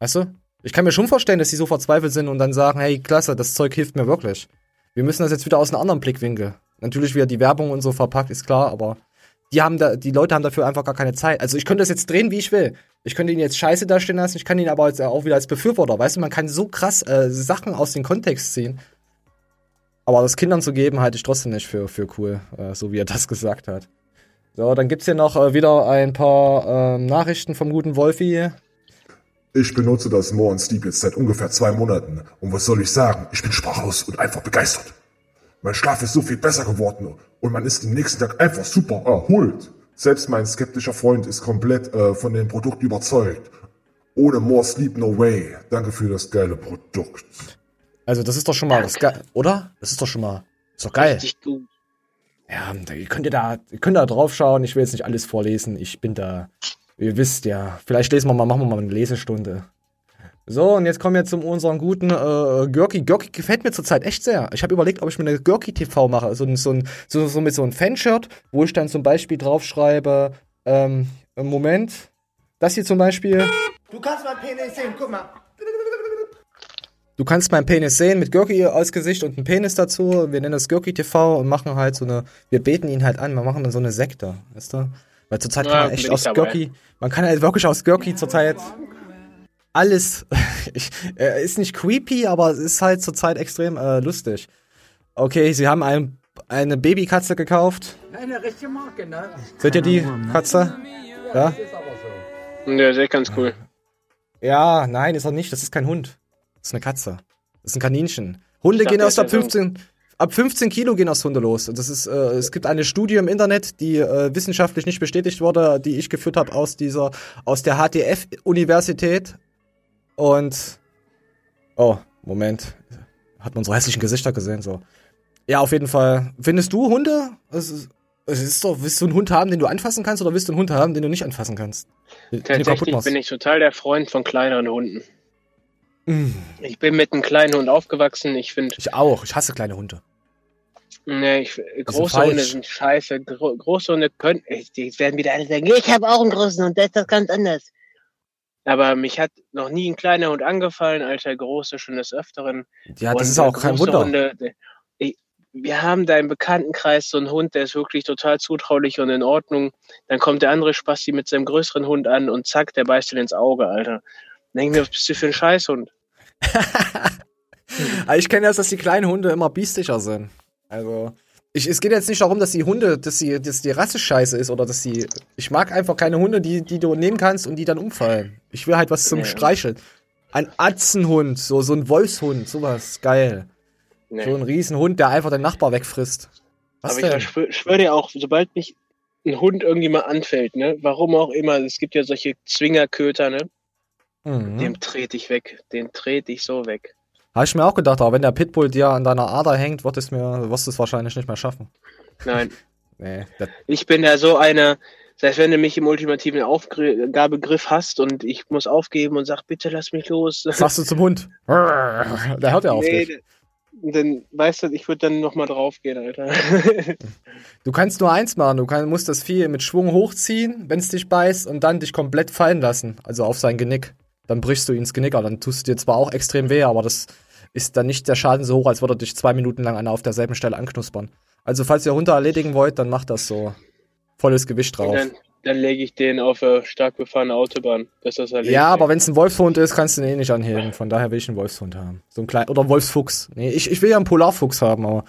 Weißt du? Ich kann mir schon vorstellen, dass sie so verzweifelt sind und dann sagen, hey, klasse, das Zeug hilft mir wirklich. Wir müssen das jetzt wieder aus einem anderen Blickwinkel. Natürlich wieder die Werbung und so verpackt, ist klar, aber die haben da, die Leute haben dafür einfach gar keine Zeit. Also ich könnte das jetzt drehen, wie ich will. Ich könnte ihn jetzt scheiße dastehen lassen, ich kann ihn aber jetzt auch wieder als Befürworter, weißt du, man kann so krass äh, Sachen aus dem Kontext ziehen. Aber das Kindern zu geben, halte ich trotzdem nicht für, für cool, äh, so wie er das gesagt hat. So, dann gibt's hier noch äh, wieder ein paar ähm, Nachrichten vom guten Wolfi. Ich benutze das More and Sleep jetzt seit ungefähr zwei Monaten. Und was soll ich sagen? Ich bin sprachlos und einfach begeistert. Mein Schlaf ist so viel besser geworden und man ist am nächsten Tag einfach super erholt. Selbst mein skeptischer Freund ist komplett äh, von dem Produkt überzeugt. Ohne More Sleep No Way. Danke für das geile Produkt. Also, das ist doch schon mal das geil, oder? Das ist doch schon mal, ist doch geil. Richtig gut. Ja, ihr könnt ihr da, ihr könnt da drauf schauen. Ich will jetzt nicht alles vorlesen. Ich bin da, ihr wisst ja. Vielleicht lesen wir mal, machen wir mal eine Lesestunde. So, und jetzt kommen wir zum unseren guten äh, Görki. Görki gefällt mir zurzeit echt sehr. Ich habe überlegt, ob ich mir eine Görki TV mache. So, so, ein, so, so mit so einem Fanshirt, wo ich dann zum Beispiel draufschreibe, ähm, Moment, das hier zum Beispiel. Du kannst mein Penis sehen, guck mal. Du kannst meinen Penis sehen mit Görki als Gesicht und einen Penis dazu. Wir nennen das Görki TV und machen halt so eine, wir beten ihn halt an, wir machen dann so eine Sekte, weißt du? Weil zurzeit Ja, kann man echt aus dabei. Görki, man kann halt wirklich aus Görki zurzeit alles, ich, äh, ist nicht creepy, aber es ist halt zurzeit extrem äh, lustig. Okay, sie haben ein, eine Babykatze gekauft. Eine richtige Marke, ne? Seht ihr die Katze? Ja? Ja, sehr ganz cool. Ja, nein, ist er nicht. Das ist kein Hund. Das ist eine Katze. Das ist ein Kaninchen. Hunde Ich gehen dachte, erst ab das wäre so 15, ab 15 Kilo gehen erst Hunde los. Das ist, äh, es gibt eine Studie im Internet, die äh, wissenschaftlich nicht bestätigt wurde, die ich geführt habe aus dieser, aus der HTF-Universität. Und, oh, Moment. Hat man unsere hässlichen Gesichter gesehen, so. Ja, auf jeden Fall. Findest du Hunde? Es ist, es ist doch, willst du einen Hund haben, den du anfassen kannst, oder willst du einen Hund haben, den du nicht anfassen kannst? Den Tatsächlich bin ich total der Freund von kleineren Hunden. Mm. Ich bin mit einem kleinen Hund aufgewachsen. Ich finde, Ich auch. Ich hasse kleine Hunde. nee, ich, große falsch. Hunde sind scheiße. Gro große Hunde können, ich- die werden wieder alle sagen, ich habe auch einen großen Hund, der ist das ganz anders. Aber mich hat noch nie ein kleiner Hund angefallen, Alter, große schon des Öfteren. Ja, das Und, ist äh, auch kein große Wunder. Hunde, ich, wir haben da im Bekanntenkreis so einen Hund, der ist wirklich total zutraulich und in Ordnung. Dann kommt der andere Spasti mit seinem größeren Hund an und zack, der beißt dir ins Auge, Alter. Dann denke ich mir, was bist du für ein Scheißhund? Aber ich kenne das, dass die kleinen Hunde immer biestischer sind. Also, ich, es geht jetzt nicht darum, dass die Hunde, dass die, dass die Rasse scheiße ist oder dass die. Ich mag einfach keine Hunde, die, die du nehmen kannst und die dann umfallen. Ich will halt was zum Ja. Streicheln. Ein Atzenhund, so, so ein Wolfshund, sowas, geil. Nee. So ein Riesenhund, der einfach den Nachbar wegfrisst. Was Aber denn? ich schwöre schwör dir auch, sobald mich ein Hund irgendwie mal anfällt, ne, warum auch immer, es gibt ja solche Zwingerköter, ne, Mhm. dem trete ich weg, den trete ich so weg. Habe ich mir auch gedacht, aber wenn der Pitbull dir an deiner Ader hängt, wird es mir, wirst du es wahrscheinlich nicht mehr schaffen. Nein, Nee, das, ich bin da so einer, selbst wenn du mich im ultimativen Aufgabegriff hast und ich muss aufgeben und sag, bitte lass mich los. sagst du zum Hund. Der hört ja auf nee, dich. dann weißt du, ich würde dann nochmal draufgehen, Alter. Du kannst nur eins machen, du kann, musst das Vieh mit Schwung hochziehen, wenn es dich beißt, und dann dich komplett fallen lassen. Also auf sein Genick. Dann brichst du ihn ins Genick, aber dann tust du dir zwar auch extrem weh, aber das ist dann nicht der Schaden so hoch, als würde dich zwei Minuten lang einer auf derselben Stelle anknuspern. Also falls ihr Hunde erledigen wollt, dann macht das so. Volles Gewicht drauf. dann Dann lege ich den auf eine stark befahrene Autobahn. Dass das erledigt Ja, aber wenn es ein Wolfshund ist, kannst du den eh nicht anheben. Von daher will ich einen Wolfshund haben. So ein kleiner oder ein Wolfsfuchs. Nee, ich, ich will ja einen Polarfuchs haben, aber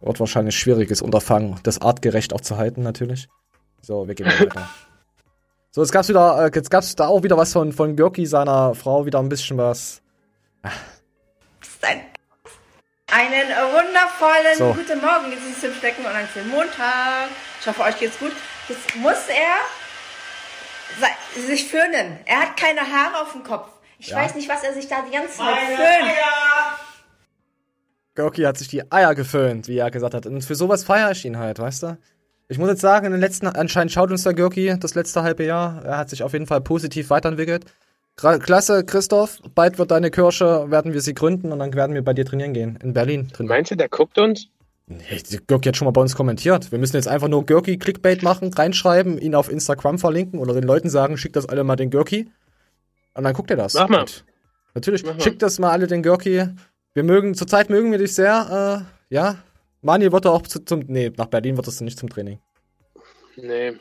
wird wahrscheinlich schwieriges Unterfangen, das artgerecht auch zu halten, natürlich. So, wir gehen weiter. So, jetzt gab's wieder, äh, jetzt gab's da auch wieder was von, von Görki, seiner Frau, wieder ein bisschen was. Einen wundervollen So. guten Morgen, wie Sie es im Stecken und einen schönen Montag. Ich hoffe, euch geht's gut. Jetzt muss er sich föhnen. Er hat keine Haare auf dem Kopf. Ich Ja. weiß nicht, was er sich da die ganze Zeit Meine föhnt. Görki hat sich die Eier geföhnt, wie er gesagt hat. Und für sowas feiere ich ihn halt, weißt du? Ich muss jetzt sagen, in den letzten, anscheinend schaut uns der Görki das letzte halbe Jahr. Er hat sich auf jeden Fall positiv weiterentwickelt. Klasse, Christoph. Bald wird deine Kirche, werden wir sie gründen und dann werden wir bei dir trainieren gehen. In Berlin. Trainieren. Meinst du, der guckt uns? Nee, die Görki hat schon mal bei uns kommentiert. Wir müssen jetzt einfach nur Görki Clickbait machen, reinschreiben, ihn auf Instagram verlinken oder den Leuten sagen, schickt das alle mal den Görki. Und dann guckt er das. Mach mal. Und natürlich, Mach mal. schickt das mal alle den Görki. Wir mögen, zurzeit mögen wir dich sehr, äh, ja. Mani wird er auch zu, zum, nee, nach Berlin wird es nicht zum Training. Nee. Ist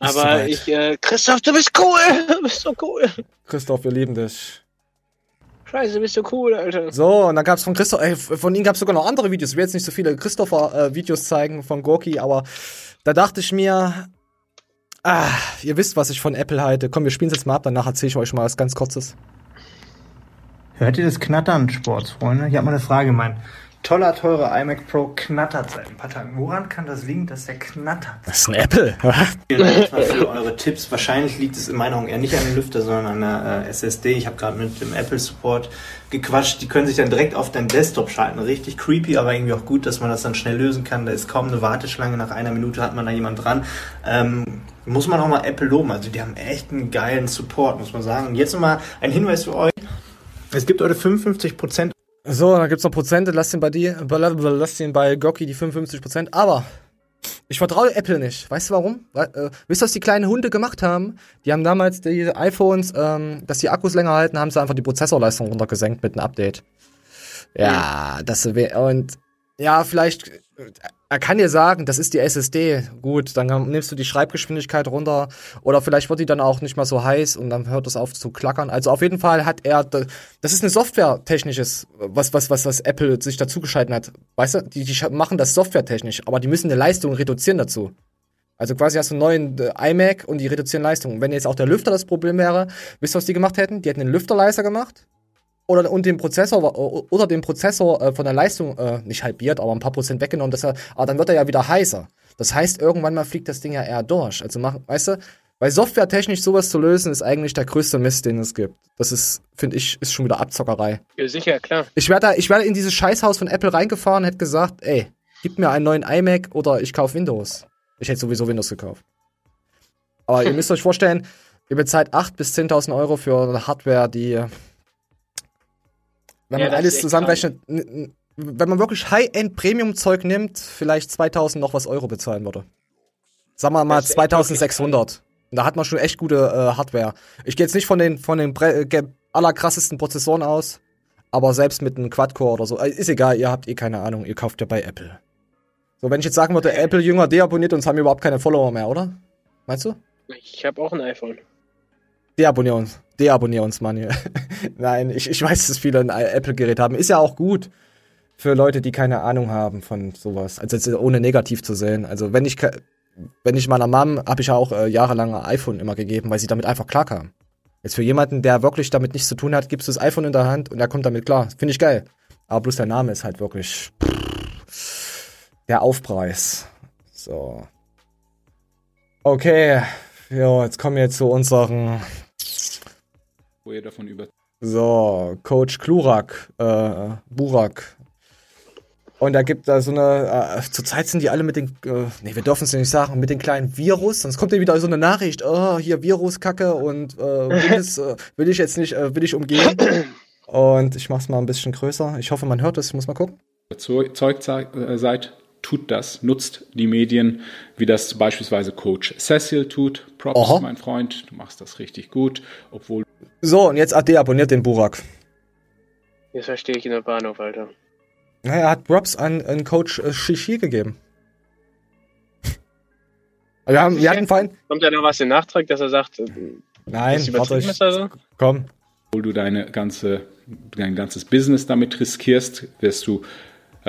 Aber ich, äh, Christoph, du bist cool. Du bist so cool. Christoph, wir lieben dich. Scheiße, bist du cool, Alter. So, und dann gab's von Christoph, ey, von ihm gab's sogar noch andere Videos. Ich will jetzt nicht so viele Christopher-Videos zeigen von Gorki, aber da dachte ich mir, ah, ihr wisst, was ich von Apple halte. Komm, wir spielen jetzt mal ab, danach erzähle ich euch mal was ganz Kurzes. Hört ihr das Knattern, Sportsfreunde? Ich habe mal eine Frage. Mein toller, teurer iMac Pro knattert seit ein paar Tagen. Woran kann das liegen, dass der knattert? Das ist ein Apple. Vielen Dank erstmal für eure Tipps. Wahrscheinlich liegt es in meiner Augen eher nicht an dem Lüfter, sondern an der äh, SSD. Ich habe gerade mit dem Apple Support gequatscht. Die können sich dann direkt auf deinen Desktop schalten. Richtig creepy, aber irgendwie auch gut, dass man das dann schnell lösen kann. Da ist kaum eine Warteschlange. Nach einer Minute hat man da jemand dran. Ähm, muss man auch mal Apple loben. Also die haben echt einen geilen Support, muss man sagen. Und jetzt nochmal ein Hinweis für euch. Es gibt heute 55% So, dann gibt's noch Prozente, lass den bei dir, lass den bei Gorki die 55%. Aber ich vertraue Apple nicht. Weißt du warum? Weil, äh, wisst ihr, was die kleinen Hunde gemacht haben? Die haben damals die iPhones, ähm, dass die Akkus länger halten, haben sie einfach die Prozessorleistung runtergesenkt mit einem Update. Ja, das wär, und ja, vielleicht, er kann dir sagen, das ist die SSD. Gut, dann nimmst du die Schreibgeschwindigkeit runter. Oder vielleicht wird die dann auch nicht mehr so heiß und dann hört es auf zu klackern. Also auf jeden Fall hat er, das ist eine Software-technisches, was, was, was, was Apple sich dazu geschalten hat. Weißt du, die, die machen das softwaretechnisch, aber die müssen eine Leistung reduzieren dazu. Also quasi hast du einen neuen äh, iMac und die reduzieren Leistung. Und wenn jetzt auch der Lüfter das Problem wäre, wisst ihr, was die gemacht hätten? Die hätten den Lüfter leiser gemacht oder und den Prozessor oder den Prozessor äh, von der Leistung äh, nicht halbiert, aber ein paar Prozent weggenommen, dass er, aber dann wird er ja wieder heißer. Das heißt, irgendwann mal fliegt das Ding ja eher durch. Also mach, weißt du, weil softwaretechnisch sowas zu lösen, ist eigentlich der größte Mist, den es gibt. Das ist, finde ich, ist schon wieder Abzockerei. Ja, sicher, klar. Ich wäre da, ich wäre in dieses Scheißhaus von Apple reingefahren, hätte gesagt, ey, gib mir einen neuen iMac oder ich kauf Windows. Ich hätte sowieso Windows gekauft. Aber ihr müsst euch vorstellen, ihr bezahlt 8.000 bis 10.000 Euro für eine Hardware, die, wenn Ja, man alles zusammenrechnet, wenn man wirklich High-End-Premium-Zeug nimmt, vielleicht 2.000 noch was Euro bezahlen würde. Sagen wir mal Das ist echt 2.600. Und da hat man schon echt gute äh, Hardware. Ich gehe jetzt nicht von den, von den Bre äh, allerkrassesten Prozessoren aus, aber selbst mit einem Quad-Core oder so, äh, ist egal, ihr habt eh keine Ahnung, ihr kauft ja bei Apple. So, wenn ich jetzt sagen würde, Apple-Jünger deabonniert uns, haben wir überhaupt keine Follower mehr, oder? Meinst du? Ich habe auch ein iPhone. Deabonnier uns. Deabonnier uns, Mann. Nein, ich, ich weiß, dass viele ein Apple-Gerät haben. Ist ja auch gut für Leute, die keine Ahnung haben von sowas. Also ohne negativ zu sehen. Also wenn ich wenn ich meiner Mom habe ich ja auch äh, jahrelang ein iPhone immer gegeben, weil sie damit einfach klarkam. Jetzt für jemanden, der wirklich damit nichts zu tun hat, gibst du das iPhone in der Hand und er kommt damit klar. Finde ich geil. Aber bloß der Name ist halt wirklich der Aufpreis. So. Okay. Ja, jetzt kommen wir zu unseren wo ihr davon über. so, Coach Klurak, äh, Burak. Und da gibt da so eine, äh, zurzeit sind die alle mit den, äh, nee, wir dürfen es ja nicht sagen, mit den kleinen Virus, sonst kommt ja wieder so eine Nachricht, oh, hier Viruskacke und äh, Bundes, äh, will ich jetzt nicht, äh, will ich umgehen. Und ich mach's mal ein bisschen größer. Ich hoffe, man hört es, ich muss mal gucken. überzeugt äh, seid, tut das, nutzt die Medien, wie das beispielsweise Coach Cecil tut. Props, Aha. mein Freund, du machst das richtig gut, obwohl So, und jetzt AD abonniert den Burak. Jetzt verstehe ich in der Bahnhof, Alter. Na, er hat Props an, an Coach äh, Shishi gegeben. Wir, haben, wir hatten vorhin. Kommt da noch was in Nachtrag, dass er sagt, äh, Nein, warte, ich, ist oder so? komm. Obwohl du deine ganze, dein ganzes Business damit riskierst, wirst du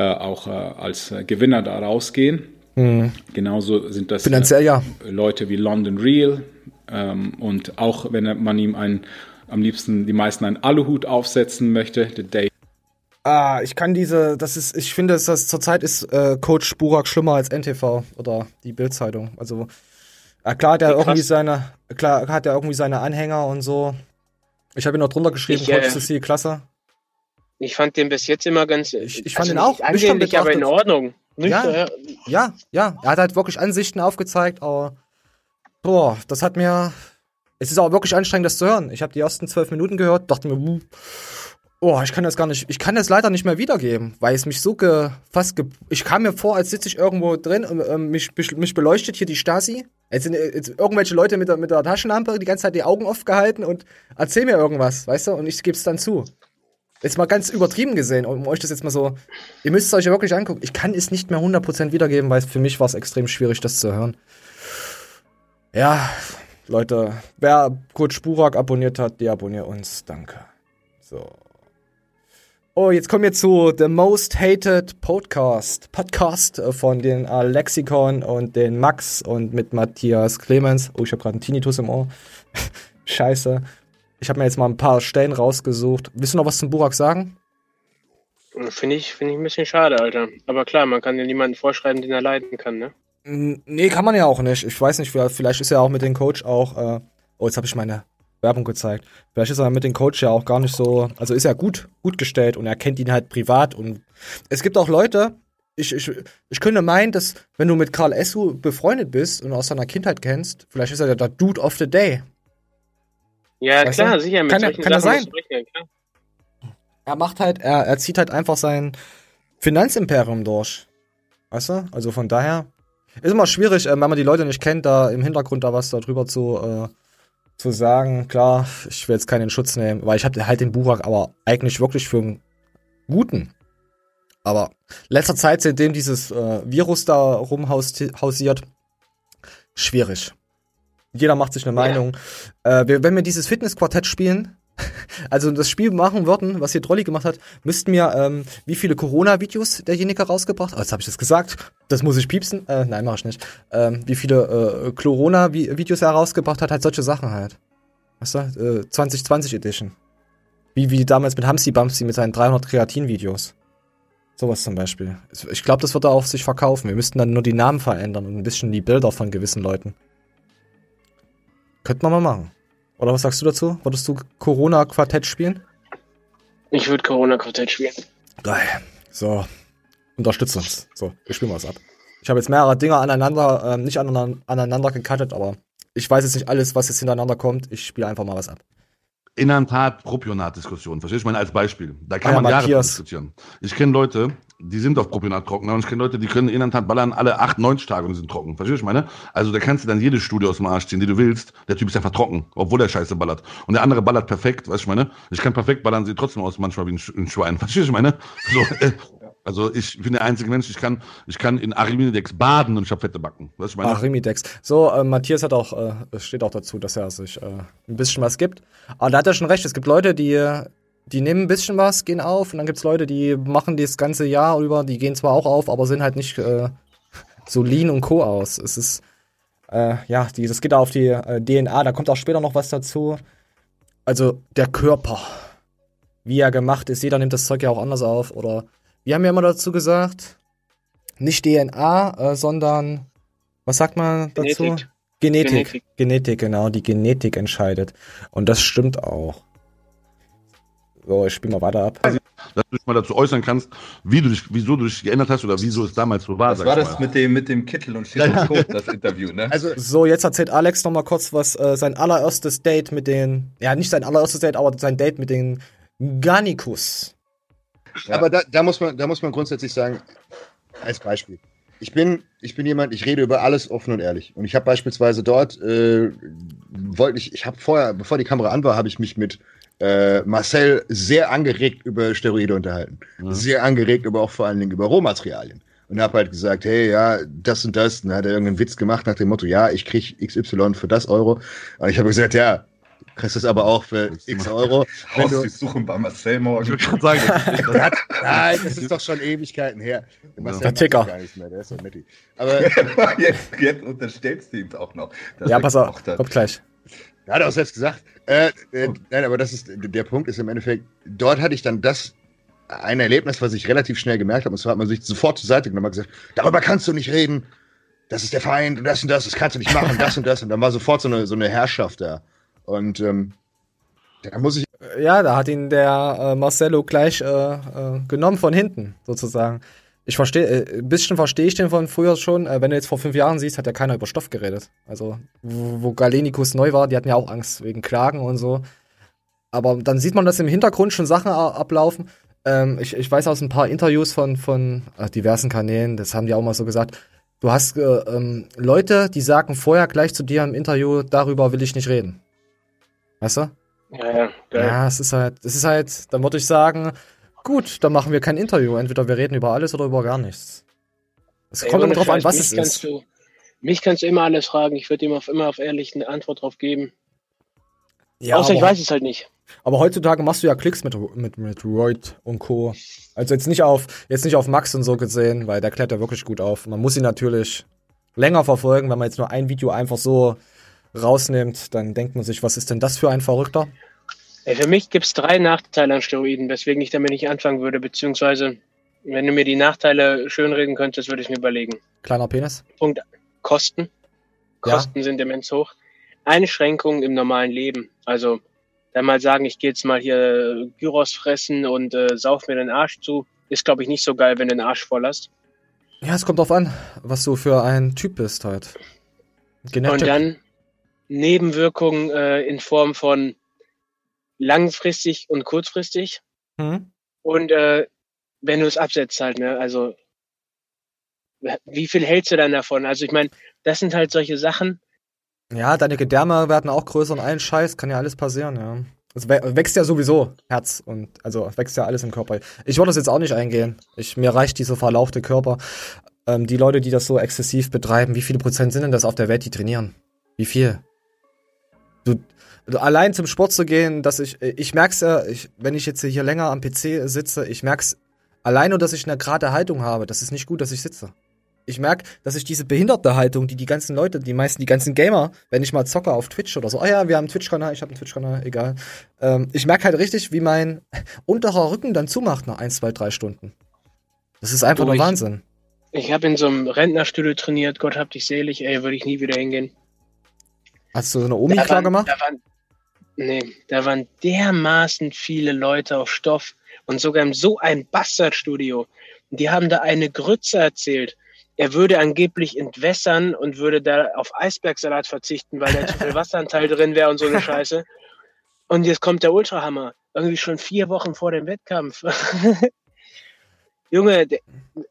auch äh, als äh, Gewinner da rausgehen. Mhm. Genauso sind das Finanziell ja. Leute wie London Real ähm, und auch wenn man ihm einen, am liebsten die meisten einen Aluhut aufsetzen möchte, The Day Ah, ich kann diese, das ist, ich finde, dass das zurzeit ist äh, Coach Burak schlimmer als NTV oder die Bildzeitung. Also ja, klar hat er krass. irgendwie seine, klar hat er irgendwie seine Anhänger und so. Ich habe ihn noch drunter geschrieben, Ich, Coach äh, Cecile, klasse. Ich fand den bis jetzt immer ganz. Ich, ich fand ihn auch nüchtern ansehnlich, aber in. Ordnung. Nüchtern, Ja, ja, ja. Er hat halt wirklich Ansichten aufgezeigt, aber boah, das hat mir. Es ist auch wirklich anstrengend, das zu hören. Ich habe die ersten zwölf Minuten gehört, dachte mir, uh, oh, ich kann das gar nicht, ich kann das leider nicht mehr wiedergeben, weil es mich so ge, fast ge, ich kam mir vor, als sitze ich irgendwo drin und ähm, mich, mich beleuchtet hier die Stasi. Jetzt sind äh, jetzt irgendwelche Leute mit der, mit der Taschenlampe die ganze Zeit die Augen aufgehalten und erzähl mir irgendwas, weißt du, und ich gebe es dann zu. Jetzt mal ganz übertrieben gesehen, um euch das jetzt mal so. Ihr müsst es euch ja wirklich angucken. Ich kann es nicht mehr 100% wiedergeben, weil für mich war es extrem schwierig, das zu hören. Ja, Leute, wer Kurt Spurak abonniert hat, der abonniert uns. Danke. So. Oh, jetzt kommen wir zu The Most Hated Podcast. Podcast äh, von den äh, Lexikon und den Max und mit Matthias Clemens. Oh, ich habe gerade einen Tinnitus im Ohr. Scheiße. Ich habe mir jetzt mal ein paar Stellen rausgesucht. Willst du noch was zum Burak sagen? Finde ich, finde ich ein bisschen schade, Alter. Aber klar, man kann ja niemanden vorschreiben, den er leiden kann, ne? Nee, kann man ja auch nicht. Ich weiß nicht, vielleicht vielleicht ist er auch mit dem Coach auch. Äh, oh, jetzt habe ich meine Werbung gezeigt. Vielleicht ist er mit dem Coach ja auch gar nicht so. Also ist er gut, gut gestellt und er kennt ihn halt privat. Und es gibt auch Leute. Ich, ich, ich könnte meinen, dass wenn du mit Karl Essu befreundet bist und aus seiner Kindheit kennst, vielleicht ist er der Dude of the Day. Ja, Weißt klar, du? sicher. Mit Kann solchen kann Sachen sein. rechnen, klar. Er macht halt, er, er zieht halt einfach sein Finanzimperium durch. Weißt du? Also von daher ist immer schwierig, äh, wenn man die Leute nicht kennt, da im Hintergrund da was darüber zu, äh, zu sagen. Klar, ich will jetzt keinen in Schutz nehmen, weil ich habe halt den Burak aber eigentlich wirklich für einen guten. Aber letzter Zeit, seitdem dieses äh, Virus da rumhausiert, schwierig. Jeder macht sich eine Meinung. Äh, wir, wenn wir dieses Fitnessquartett spielen, also das Spiel machen würden, was hier Trolli gemacht hat, müssten wir, ähm, wie viele Corona-Videos derjenige rausgebracht hat. Oh, jetzt habe ich das gesagt. Das muss ich piepsen. Äh, nein, mache ich nicht. Ähm, wie viele äh, Corona-Videos er rausgebracht hat, halt solche Sachen halt. Weißt du? Äh, 2020 Edition. Wie, wie damals mit Hamsi Bamsi mit seinen 300 Kreatin-Videos. Sowas zum Beispiel. Ich glaube, das wird er auf sich verkaufen. Wir müssten dann nur die Namen verändern und ein bisschen die Bilder von gewissen Leuten. Könnte man mal machen. Oder was sagst du dazu? Wolltest du Corona-Quartett spielen? Ich würde Corona-Quartett spielen. Geil. So. Unterstützt uns. So, wir spielen was ab. Ich habe jetzt mehrere Dinge aneinander, ähm, nicht aneinander, aneinander gecuttet, aber ich weiß jetzt nicht alles, was jetzt hintereinander kommt. Ich spiele einfach mal was ab. Inantat-Propionat-Diskussion. Verstehst du? Ich meine, als Beispiel. Da kann Ah ja, man Jahre diskutieren. Ich kenne Leute, die sind auf Propionat trocken, und ich kenne Leute, die können Inantat ballern alle 8, 90 Tage und sind trocken. Verstehst du, ich meine? Also da kannst du dann jede Studie aus dem Arsch ziehen, die du willst. Der Typ ist einfach trocken, obwohl der Scheiße ballert. Und der andere ballert perfekt, weißt du, ich meine? Ich kann perfekt ballern, sieht trotzdem aus manchmal wie ein, Sch ein Schwein. Verstehst du, ich meine? So, äh, also ich bin der einzige Mensch, ich kann, ich kann in Arimidex baden und ich habe fette Backen. Weißt du, ich meine? Ach, Remidex. So, äh, Matthias hat auch, äh, steht auch dazu, dass er sich äh, ein bisschen was gibt. Aber da hat er schon recht. Es gibt Leute, die, die nehmen ein bisschen was, gehen auf, und dann gibt's Leute, die machen das ganze Jahr über, die gehen zwar auch auf, aber sehen halt nicht äh, so Lean und Co. aus. Es ist, äh, ja, die, das geht auf die äh, DNA, da kommt auch später noch was dazu. Also der Körper, wie er gemacht ist, jeder nimmt das Zeug ja auch anders auf. Oder wir haben ja immer dazu gesagt, nicht DNA, äh, sondern was sagt man dazu? Genetik. Genetik. Genetik, genau, die Genetik entscheidet. Und das stimmt auch. So, ich spiele mal weiter ab. dass du dich mal dazu äußern kannst, wie du dich, wieso du dich geändert hast oder wieso es damals so war. Was sag war ich das mal. mit dem, mit dem Kittel und Stethoskop, das Interview, ne? Also, so, jetzt erzählt Alex noch mal kurz, was äh, sein allererstes Date mit den, ja, nicht sein allererstes Date, aber sein Date mit den Garnicus. Aber da, da, muss man, da muss man grundsätzlich sagen, als Beispiel. Ich bin, ich bin jemand, ich rede über alles offen und ehrlich. Und ich habe beispielsweise dort, äh, wollte ich, ich habe vorher, bevor die Kamera an war, habe ich mich mit äh, Marcel sehr angeregt über Steroide unterhalten. Sehr angeregt, aber auch vor allen Dingen über Rohmaterialien. und habe halt gesagt, hey, ja, das und das. Und dann hat er irgendeinen Witz gemacht nach dem Motto, ja, ich krieg XY für das Euro. Und ich habe gesagt, ja, du kriegst es aber auch für X Euro. Wenn du, suchen bei Marcel morgen. Ich würde sagen, Der hat, nein, das ist doch schon Ewigkeiten her. Der Marcel Der Ticker. das Gar nicht mehr, der ist so. Aber jetzt, jetzt unterstellst du ihm auch noch. Ja, pass auf, kommt gleich. Er hat auch selbst gesagt. Äh, äh, nein, aber das ist der Punkt ist im Endeffekt, dort hatte ich dann das ein Erlebnis, was ich relativ schnell gemerkt habe. Und zwar hat man sich sofort zur Seite genommen und gesagt, darüber kannst du nicht reden. Das ist der Feind und das und das, das kannst du nicht machen, das und das. Und dann war sofort so eine, so eine Herrschaft da. Und ähm, da muss ich. Ja, da hat ihn der äh, Marcello gleich äh, äh, genommen von hinten, sozusagen. Ich verstehe, äh, ein bisschen verstehe ich den von früher schon. Äh, wenn du jetzt vor fünf Jahren siehst, hat ja keiner über Stoff geredet. Also, wo, Galenikus neu war, die hatten ja auch Angst wegen Klagen und so. Aber dann sieht man, dass im Hintergrund schon Sachen ablaufen. Ähm, ich, ich weiß aus ein paar Interviews von, von äh, diversen Kanälen, das haben die auch mal so gesagt. Du hast äh, ähm, Leute, die sagen vorher gleich zu dir im Interview, darüber will ich nicht reden. Weißt du? Ja, ja. Ja, es ist halt, es ist halt, dann würde ich sagen, gut, dann machen wir kein Interview. Entweder wir reden über alles oder über gar nichts. Es kommt immer drauf an, was es ist. Du, mich kannst du immer alles fragen. Ich würde ihm auf, immer auf ehrlich eine Antwort drauf geben. Ja, Außer ich aber- weiß es halt nicht. Aber heutzutage machst du ja Klicks mit, mit, mit Royd und Co. Also jetzt nicht auf, jetzt nicht auf Max und so gesehen, weil der klärt ja wirklich gut auf. Man muss ihn natürlich länger verfolgen, wenn man jetzt nur ein Video einfach so rausnimmt, dann denkt man sich, was ist denn das für ein Verrückter? Für mich gibt es drei Nachteile an Steroiden, weswegen ich damit nicht anfangen würde, beziehungsweise wenn du mir die Nachteile schönreden könntest, würde ich mir überlegen. Kleiner Penis? Punkt Kosten. Ja. Kosten sind immens hoch. Einschränkungen im normalen Leben. Also dann mal sagen, ich gehe jetzt mal hier Gyros fressen und äh, sauf mir den Arsch zu, ist glaube ich nicht so geil, wenn du den Arsch voll hast. Ja, es kommt drauf an, was du für ein Typ bist halt. Genetik. Und dann Nebenwirkungen äh, in Form von langfristig und kurzfristig. Hm? Und äh, wenn du es absetzt halt, ne, also wie viel hältst du dann davon? Also ich meine, das sind halt solche Sachen, Ja, deine Gedärme werden auch größer und allen Scheiß, kann ja alles passieren, ja. Es wä- wächst ja sowieso Herz und also wächst ja alles im Körper. Ich würde das jetzt auch nicht eingehen. Ich, mir reicht dieser verlauchte Körper. Ähm, die Leute, die das so exzessiv betreiben, wie viele Prozent sind denn das auf der Welt, die trainieren? Wie viel? Du allein zum Sport zu gehen, dass ich, ich merk's ja, ich, wenn ich jetzt hier länger am PC sitze, ich merk's allein nur, dass ich eine gerade Haltung habe. Das ist nicht gut, dass ich sitze. Ich merk, dass ich diese behinderte Haltung, die die ganzen Leute, die meisten, die ganzen Gamer, wenn ich mal zocke auf Twitch oder so, oh ja, wir haben einen Twitch-Kanal, ich habe einen Twitch-Kanal, egal. Ähm, ich merk halt richtig, wie mein unterer Rücken dann zumacht nach ein, zwei, drei Stunden. Das ist einfach Du, nur Wahnsinn. Ich habe in so einem Rentnerstudio trainiert, Gott hab dich selig, ey, würde ich nie wieder hingehen. Hast du so eine Omi Da klar waren- gemacht? Da waren, nee, da waren dermaßen viele Leute auf Stoff und sogar in so ein Bastardstudio. Die haben da eine Grütze erzählt. Er würde angeblich entwässern und würde da auf Eisbergsalat verzichten, weil da zu viel Wasseranteil drin wäre und so eine Scheiße. Und jetzt kommt der Ultrahammer. Irgendwie schon vier Wochen vor dem Wettkampf. Junge, der,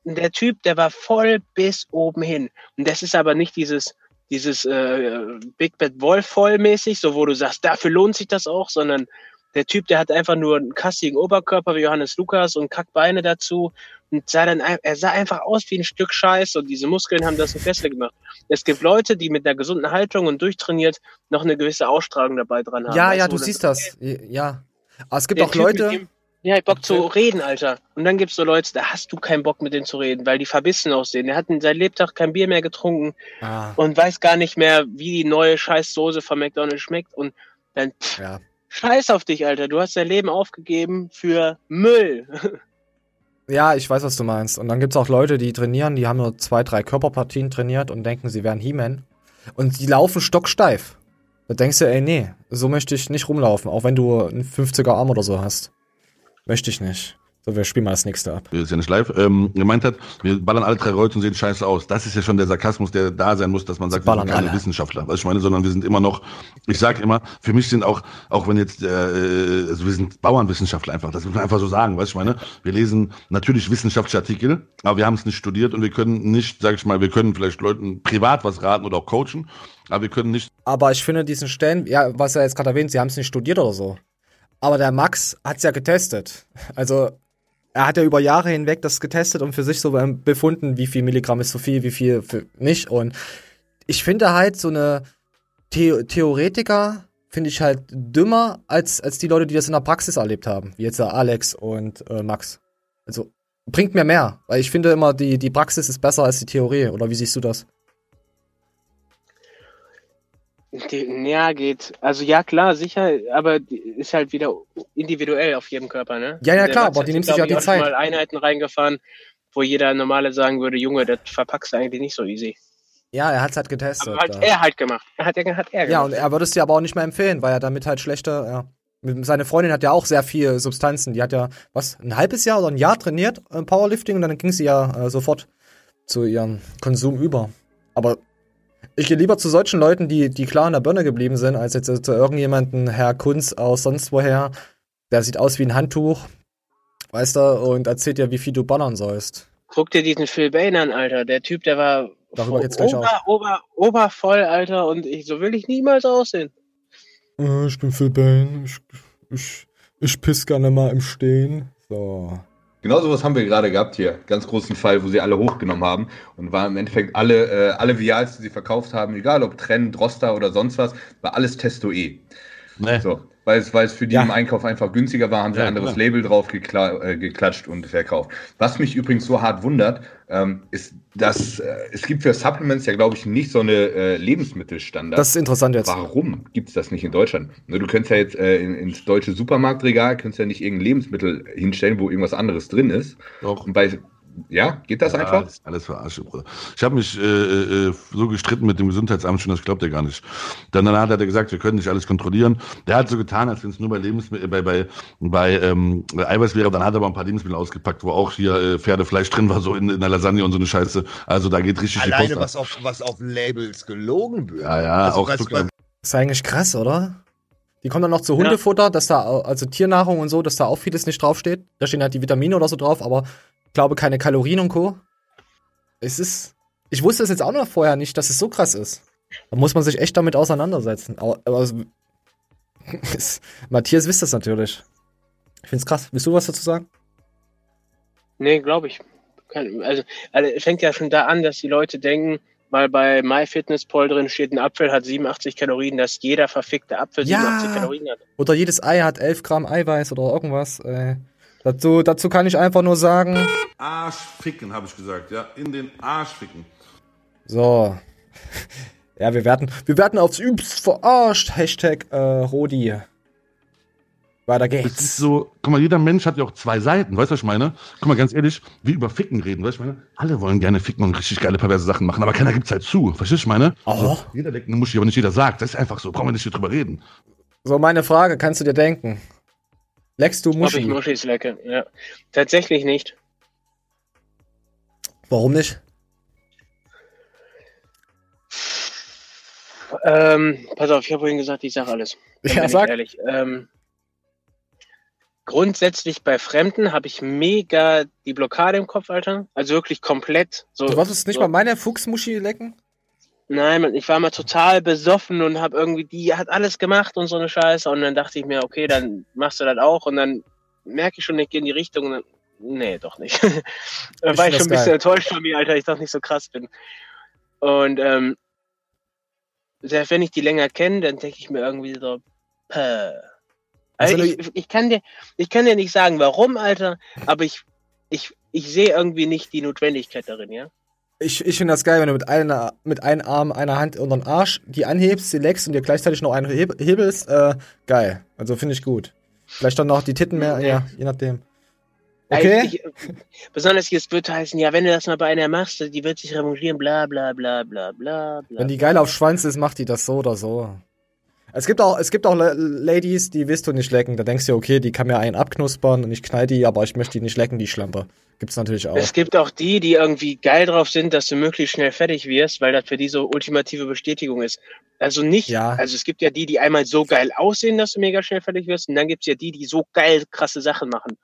der Typ, der war voll bis oben hin. Und das ist aber nicht dieses, dieses äh, Big Bad Wolf vollmäßig, so wo du sagst, dafür lohnt sich das auch, sondern der Typ, der hat einfach nur einen kassigen Oberkörper wie Johannes Lukas und Kackbeine dazu und sah dann, er sah einfach aus wie ein Stück Scheiß und diese Muskeln haben das nicht besser gemacht. Es gibt Leute, die mit einer gesunden Haltung und durchtrainiert noch eine gewisse Ausstrahlung dabei dran haben. Ja, weißt ja, du siehst das. Ja. Aber es gibt der auch Typ Leute. Ja, ich Bock zu reden, Alter. Und dann gibt's so Leute, da hast du keinen Bock mit denen zu reden, weil die verbissen aussehen. Der hat in seinem Lebtag kein Bier mehr getrunken Ah. und weiß gar nicht mehr, wie die neue Scheißsoße von McDonald's schmeckt. Und dann, pff, Ja. scheiß auf dich, Alter. Du hast dein Leben aufgegeben für Müll. Ja, ich weiß, was du meinst. Und dann gibt's auch Leute, die trainieren, die haben nur zwei, drei Körperpartien trainiert und denken, sie wären He-Man. Und die laufen stocksteif. Da denkst du, ey, nee, so möchte ich nicht rumlaufen, auch wenn du einen 50er Arm oder so hast. Möchte ich nicht. So, wir spielen mal das nächste ab. ist ja nicht live, ähm, gemeint hat, wir ballern alle drei Reut und sehen scheiße aus. Das ist ja schon der Sarkasmus, der da sein muss, dass man sagt, wir sind keine alle. Wissenschaftler. Was ich meine, sondern wir sind immer noch, ich sag immer, für mich sind auch, auch wenn jetzt, äh, also wir sind Bauernwissenschaftler einfach, das muss man einfach so sagen, was ich meine. Wir lesen natürlich wissenschaftliche Artikel, aber wir haben es nicht studiert und wir können nicht, sag ich mal, wir können vielleicht Leuten privat was raten oder auch coachen, aber wir können nicht Aber ich finde diesen Stellen, ja, was er jetzt gerade erwähnt, sie haben es nicht studiert oder so. Aber der Max hat's ja getestet. Also, er hat ja über Jahre hinweg das getestet und für sich so befunden, wie viel Milligramm ist zu viel, wie viel für nicht. Und ich finde halt so eine The Theoretiker finde ich halt dümmer als, als die Leute, die das in der Praxis erlebt haben, wie jetzt Alex und äh, Max. Also bringt mir mehr, weil ich finde immer, die, die Praxis ist besser als die Theorie. Oder wie siehst du das? Die, ja, geht. Also ja, klar, sicher, aber ist halt wieder individuell auf jedem Körper, ne? Ja, ja, klar, aber hat die nimmt sich, ja die ich, Zeit. mal Einheiten reingefahren, wo jeder normale sagen würde, Junge, das verpackst du eigentlich nicht so easy. Ja, er hat's halt getestet. Aber hat er halt gemacht. Hat er, hat er Ja, gemacht. und er würde es dir aber auch nicht mehr empfehlen, weil er damit halt schlechter, ja. Seine Freundin hat ja auch sehr viel Substanzen. Die hat ja, was, ein halbes Jahr oder ein Jahr trainiert, äh, Powerlifting, und dann ging sie ja äh, sofort zu ihrem Konsum über. Aber ich gehe lieber zu solchen Leuten, die, die klar in der Birne geblieben sind, als jetzt zu irgendjemanden, Herr Kunz aus sonst woher. Der sieht aus wie ein Handtuch, weißt du, und erzählt dir, wie viel du ballern sollst. Guck dir diesen Phil Bain an, Alter. Der Typ, der war Darüber geht's gleich ober, ober, obervoll, Alter, und ich, so will ich niemals aussehen. Äh, ich bin Phil Bane, ich, ich, ich piss gerne mal im Stehen. So. Genau sowas haben wir gerade gehabt hier. Ganz großen Fall, wo sie alle hochgenommen haben und war im Endeffekt alle, äh, alle Vials, die sie verkauft haben, egal ob Trend, Droster oder sonst was, war alles Testo E. So, weil es, weil es für die im Einkauf einfach günstiger war, haben sie Ja, ein anderes klar. Label drauf gekla äh, geklatscht und verkauft. Was mich übrigens so hart wundert, ähm, ist, dass äh, es gibt für Supplements ja, glaube ich, nicht so eine äh, Lebensmittelstandard. Das ist interessant jetzt. Warum gibt es das nicht in Deutschland? Ne, Du könntest ja jetzt äh, in, ins deutsche Supermarktregal, könntest ja nicht irgendein Lebensmittel hinstellen, wo irgendwas anderes drin ist. Doch. Und bei, ja, geht das Ja, einfach? ist alles verarsche, Bruder. Ich habe mich äh, äh, so gestritten mit dem Gesundheitsamt schon, das glaubt er gar nicht. Dann danach hat er gesagt, wir können nicht alles kontrollieren. Der hat so getan, als wenn es nur bei Lebensmittel, bei, bei, bei ähm, Eiweiß wäre. Dann hat er aber ein paar Lebensmittel ausgepackt, wo auch hier äh, Pferdefleisch drin war, so in, in der Lasagne und so eine Scheiße. Also da geht richtig die Alleine Post was ab. auf, was auf Labels gelogen wird. Ja, ja, Also auch was, was, Ist eigentlich krass, oder? Die kommen dann noch zu Hundefutter, dass da, also Tiernahrung und so, dass da auch vieles nicht draufsteht. Da stehen halt die Vitamine oder so drauf, aber glaube keine Kalorien und Co. Es ist, ich wusste es jetzt auch noch vorher nicht, dass es so krass ist. Da muss man sich echt damit auseinandersetzen. Aber, aber Matthias wisst das natürlich. Ich find's krass. Willst du was dazu sagen? Nee, glaube ich. Also, also, es fängt ja schon da an, dass die Leute denken, weil bei MyFitnessPal drin steht, ein Apfel hat 87 Kalorien, dass jeder verfickte Apfel Ja. 87 Kalorien hat. Oder jedes Ei hat 11 Gramm Eiweiß oder irgendwas. Äh, dazu, dazu kann ich einfach nur sagen, Arsch ficken, habe ich gesagt, ja. In den Arsch ficken. So. Ja, wir werden, wir werden aufs Übst verarscht. Hashtag äh, Rodi. Weiter geht's. ist so, guck mal, jeder Mensch hat ja auch zwei Seiten, weißt du, was ich meine? Guck mal, ganz ehrlich, wie über Ficken reden, weißt du, was ich meine? Alle wollen gerne ficken und richtig geile perverse Sachen machen, aber keiner gibt's halt zu, verstehst du, was ich meine? Oh. Jeder leckt eine Muschi, aber nicht jeder sagt, das ist einfach so, brauchen wir nicht hier drüber reden. So, meine Frage, kannst du dir denken? Leckst du Ob ich Muschi? Muschis lecke? Ja. Tatsächlich nicht. Warum nicht? Ähm, pass auf, ich habe vorhin gesagt, ich sage alles. Dann Ja, bin sag. Ich ehrlich. Ähm, grundsätzlich bei Fremden habe ich mega die Blockade im Kopf, Alter. Also wirklich komplett. So, Du wolltest nicht so. mal meine Fuchsmuschi lecken? Nein, Mann, ich war mal total besoffen und habe irgendwie, die hat alles gemacht und so eine Scheiße. Und dann dachte ich mir, okay, dann machst du das auch. Und dann merke ich schon, ich gehe in die Richtung. Und dann, nee, doch nicht. dann war ich schon ein bisschen geil. enttäuscht von mir, Alter, ich doch nicht so krass bin. Und ähm, selbst wenn ich die länger kenne, dann denke ich mir irgendwie so, Päh. Also Also ich, ich, kann dir, ich kann dir nicht sagen, warum, Alter, aber ich, ich, ich sehe irgendwie nicht die Notwendigkeit darin, ja. Ich, ich finde das geil, wenn du mit, einer, mit einem Arm, einer Hand unter den Arsch die anhebst, sie leckst und dir gleichzeitig noch einen heb hebelst. Äh, geil. Also finde ich gut. Vielleicht dann noch die Titten mehr, ja, je nachdem. Okay? Ich, besonders jetzt wird heißen, ja, wenn du das mal bei einer machst, die wird sich revanchieren, bla bla bla bla bla bla. Wenn die geil auf Schwanz ist, macht die das so oder so. Es gibt auch, es gibt auch La- Ladies, die willst du nicht lecken. Da denkst du, okay, die kann mir einen abknuspern und ich knall die, aber ich möchte die nicht lecken, die Schlampe. Gibt's natürlich auch. Es gibt auch die, die irgendwie geil drauf sind, dass du möglichst schnell fertig wirst, weil das für die so ultimative Bestätigung ist. Also nicht, Ja. also es gibt ja die, die einmal so geil aussehen, dass du mega schnell fertig wirst, und dann gibt's ja die, die so geil krasse Sachen machen.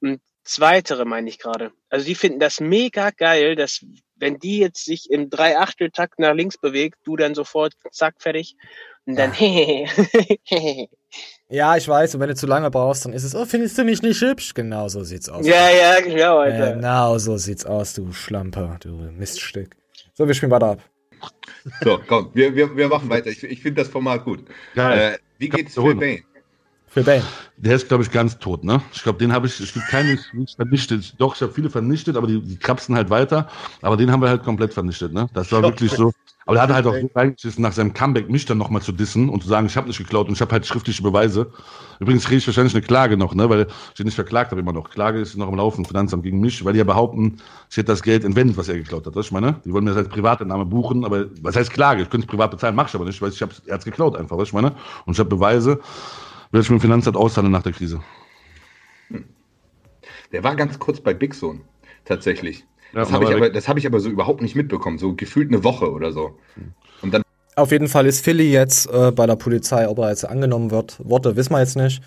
Und zweitere meine ich gerade. Also die finden das mega geil, dass wenn die jetzt sich im Dreiachteltakt nach links bewegt, du dann sofort zack, fertig. Und dann, Ja, ich weiß, und wenn du zu lange brauchst, dann ist es, oh, findest du mich nicht hübsch? Genau so sieht's aus. Ja, ja, genau, Alter. Genau so sieht's aus, du Schlamper, du Miststück. So, wir spielen weiter ab. So, komm, wir, wir, wir machen weiter. Ich, ich finde das Format gut. Geil. Äh, wie geht's Kannst du für Bane. Der ist, glaube ich, ganz tot, ne? Ich glaube, den habe ich, es gibt keine nicht vernichtet. Doch, ich habe viele vernichtet, aber die, die krapsen halt weiter. Aber den haben wir halt komplett vernichtet, ne? Das war wirklich so. Aber der hatte halt auch so reingeschissen, nach seinem Comeback mich dann nochmal zu dissen und zu sagen, ich habe nicht geklaut und ich habe halt schriftliche Beweise. Übrigens kriege ich wahrscheinlich eine Klage noch, ne? Weil ich ihn nicht verklagt habe immer noch. Klage ist noch im Laufen, Finanzamt gegen mich, weil die ja behaupten, ich hätte das Geld entwendet, was er geklaut hat. Das ich meine? Die wollen mir das als Privatentnahme buchen, aber was heißt Klage? Ich könnte es privat bezahlen, mache ich aber nicht, weil ich hat es geklaut einfach, was ich meine? Und ich habe Beweise, werde ich mit dem Finanzamt auszahlen nach der Krise. Der war ganz kurz bei Big Sohn, tatsächlich. Ja, das habe ich, aber das hab ich aber so überhaupt nicht mitbekommen, so gefühlt eine Woche oder so. Und dann Auf jeden Fall ist Philly jetzt äh, bei der Polizei, ob er jetzt angenommen wird. Worte wissen wir jetzt nicht.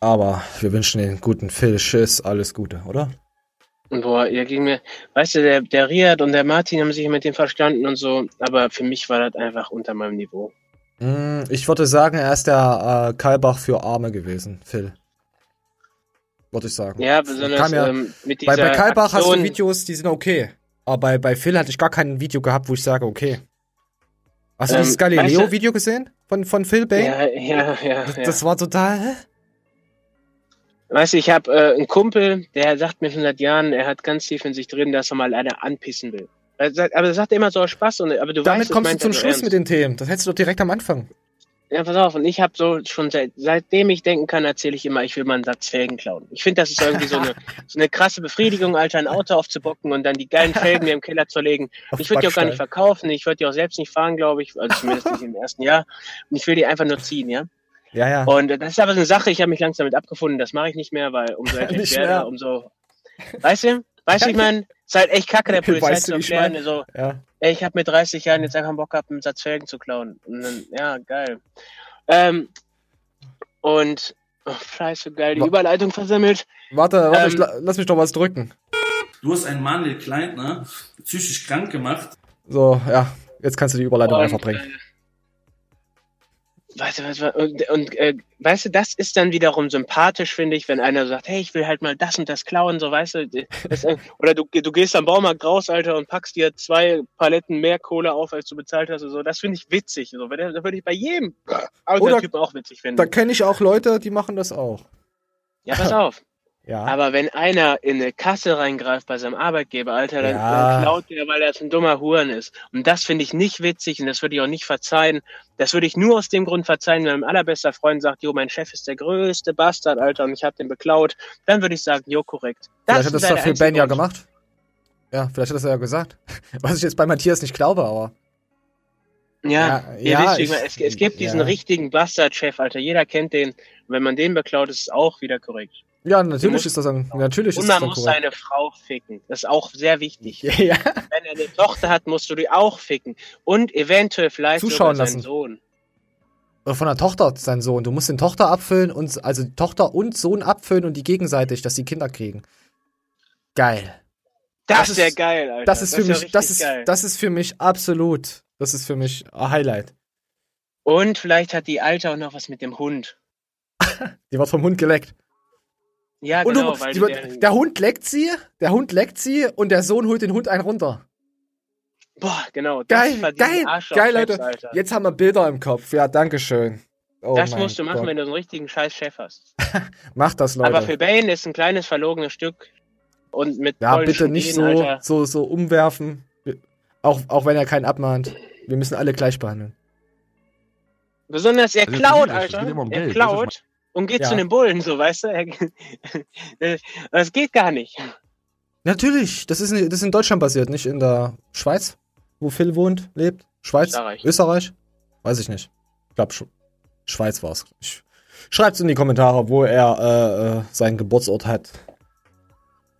Aber wir wünschen den guten Phil Schiss alles Gute, oder? Boah, ihr ging mir, weißt du, der, der Riad und der Martin haben sich mit dem verstanden und so, aber für mich war das einfach unter meinem Niveau. Mm, Ich würde sagen, er ist der äh, Kalbach für Arme gewesen, Phil. Würde ich sagen. Ja, besonders ja- ähm, mit bei, dieser bei Kalbach hast du Aktion- Videos, die sind okay. Aber bei, bei Phil hatte ich gar kein Video gehabt, wo ich sage, okay. Hast du Ähm, dieses Galileo-Video gesehen? Von, von Phil Bay? Ja, ja, ja. das, das war total. hä? Weißt du, ich habe äh, einen Kumpel, der sagt mir schon seit Jahren, er hat ganz tief in sich drin, dass er mal einer anpissen will. Sagt- Aber das sagt er immer so Spaß, und, aber du Damit weißt, kommst du zum Schluss ernst. mit den Themen. Das hättest du doch direkt am Anfang. Ja, pass auf, und ich habe so schon seit, seitdem ich denken kann, erzähle ich immer, ich will mal einen Satz Felgen klauen. Ich finde, das ist irgendwie so eine, so eine krasse Befriedigung, Alter, ein Auto aufzubocken und dann die geilen Felgen mir im Keller zu legen. Ich würde die auch gar nicht verkaufen, ich würde die auch selbst nicht fahren, glaube ich, also zumindest nicht im ersten Jahr. Und ich will die einfach nur ziehen, ja. Ja, ja. Und äh, das ist aber so eine Sache, ich habe mich langsam damit abgefunden, das mache ich nicht mehr, weil umso älter ich werde, umso, weißt du, weißt du, ich meine, ist halt echt kacke der Polizei Weißt zu wie ich erklären, mein? so, Ja. ey, ich habe mit 30 Jahren jetzt einfach Bock gehabt, einen Satz Felgen zu klauen. Und dann, ja, geil. Ähm, und, oh, scheiße, geil, die Wa- Überleitung versammelt. Warte, warte, ich, Ähm, la- lass mich doch was drücken. Du hast einen Manuel Kleintner psychisch krank gemacht. So, ja. Jetzt kannst du die Überleitung Und, einfach bringen. Weißt du, und, und äh, weißt du, das ist dann wiederum sympathisch, finde ich, wenn einer sagt, hey, ich will halt mal das und das klauen, so weißt du. Das, äh, oder du, du gehst am Baumarkt raus, Alter, und packst dir zwei Paletten mehr Kohle auf, als du bezahlt hast und so. Das finde ich witzig. So. Das würde ich bei jedem Oder- Typen auch witzig finden. Da kenne ich auch Leute, die machen das auch. Ja, pass auf. Ja. Aber wenn einer in eine Kasse reingreift bei seinem Arbeitgeber, Alter, dann, Ja. dann klaut der, weil er so ein dummer Huren ist. Und das finde ich nicht witzig und das würde ich auch nicht verzeihen. Das würde ich nur aus dem Grund verzeihen, wenn mein allerbester Freund sagt, jo, mein Chef ist der größte Bastard, Alter, und ich habe den beklaut. Dann würde ich sagen, jo, korrekt. Vielleicht hat das doch für Ben ja gemacht. Ja, vielleicht hat das ja gesagt. Was ich jetzt bei Matthias nicht glaube, aber. Ja, Ja, ja, ich- es, es gibt diesen richtigen Bastard-Chef, Alter. Jeder kennt den. Und wenn man den beklaut, ist es auch wieder korrekt. Ja, natürlich ist das dann. Natürlich Und ist das man muss korrekt. seine Frau ficken. Das ist auch sehr wichtig. Ja. Wenn er eine Tochter hat, musst du die auch ficken. Und eventuell vielleicht Zuschauen sogar seinen lassen. Sohn. Oder von der Tochter, sein Sohn. Du musst den Tochter abfüllen und also Tochter und Sohn abfüllen und die gegenseitig, dass die Kinder kriegen. Geil. Das, Das ist- geil, Alter. Das ist für wär mich, das ist, geil. das ist für mich absolut. Das ist für mich ein Highlight. Und vielleicht hat die Alte auch noch was mit dem Hund. Die wird vom Hund geleckt. Ja, und genau, du, weil die der, der Hund leckt sie, der Hund leckt sie und der Sohn holt den Hund einen runter. Boah, genau. Geil, das geil, geil, Leute. Alter. Jetzt haben wir Bilder im Kopf. Ja, dankeschön. Oh das musst du machen, Gott. wenn du so einen richtigen scheiß Chef hast. Mach das, Leute. Aber für Bane ist ein kleines verlogenes Stück. Und mit ja, bitte nicht so, Ideen, Alter. so, so umwerfen. Auch, auch wenn er keinen abmahnt. Wir müssen alle gleich behandeln. Besonders er Also, klaut, Alter. um er Geld, klaut und geht Ja. zu den Bullen, so, weißt du? Das geht gar nicht. Natürlich, das ist, das ist in Deutschland basiert, nicht in der Schweiz, wo Phil wohnt, lebt. Schweiz? Österreich. Österreich? Weiß ich nicht. Ich glaube, Sch Schweiz war's. Ich, schreibt's in die Kommentare, wo er äh, äh, seinen Geburtsort hat.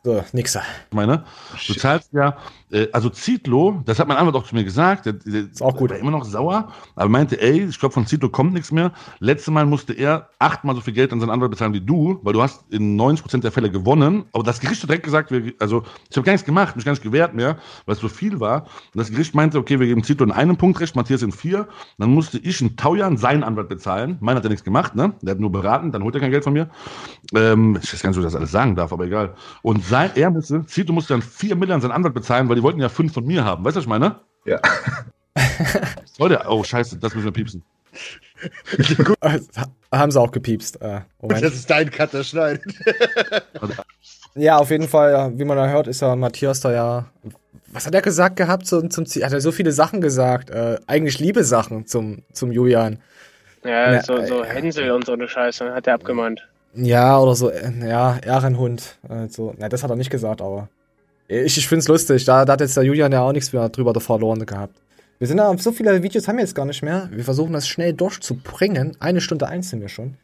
So, nixer. Ich meine, du zahlst ja, äh, also Zitlo, das hat mein Anwalt auch zu mir gesagt, der, der ist auch gut. war immer noch sauer, aber meinte, ey, ich glaube von Zitlo kommt nichts mehr. Letztes Mal musste er achtmal so viel Geld an seinen Anwalt bezahlen wie du, weil du hast in 90% der Fälle gewonnen, aber das Gericht hat direkt gesagt, wir, also ich habe gar nichts gemacht, mich gar nicht gewehrt mehr, weil es so viel war. Und das Gericht meinte, okay, wir geben Zitlo in einem Punkt recht, Matthias in vier. Dann musste ich in Taujan seinen Anwalt bezahlen. Meiner hat ja nichts gemacht, ne? Der hat nur beraten, dann holt er kein Geld von mir. Ähm, ich weiß gar nicht, ob ich das alles sagen darf, aber egal. Und sein, er musste, Zito musste dann vier Millionen seinen Anwalt bezahlen, weil die wollten ja fünf von mir haben. Weißt du, was ich meine? Ja. Leute, oh scheiße, das müssen wir piepsen. Haben sie auch gepiepst. Äh, Moment. Das ist dein Cutter schneidet. Ja, auf jeden Fall, ja, wie man da hört, ist ja Matthias da ja. Was hat er gesagt gehabt zum, zum Ziel? Hat er so viele Sachen gesagt? Äh, eigentlich liebe Sachen zum, zum Julian. Ja, Na, so, so äh, Hänsel und so eine Scheiße hat er abgemahnt. Ja, oder so, äh, ja, Ehrenhund. Äh, so. Na, das hat er nicht gesagt, aber. Ich, ich find's lustig. Da, da hat jetzt der Julian ja auch nichts mehr drüber verloren gehabt. Wir sind da, so viele Videos haben wir jetzt gar nicht mehr. Wir versuchen das schnell durchzubringen. Eine Stunde eins sind wir schon.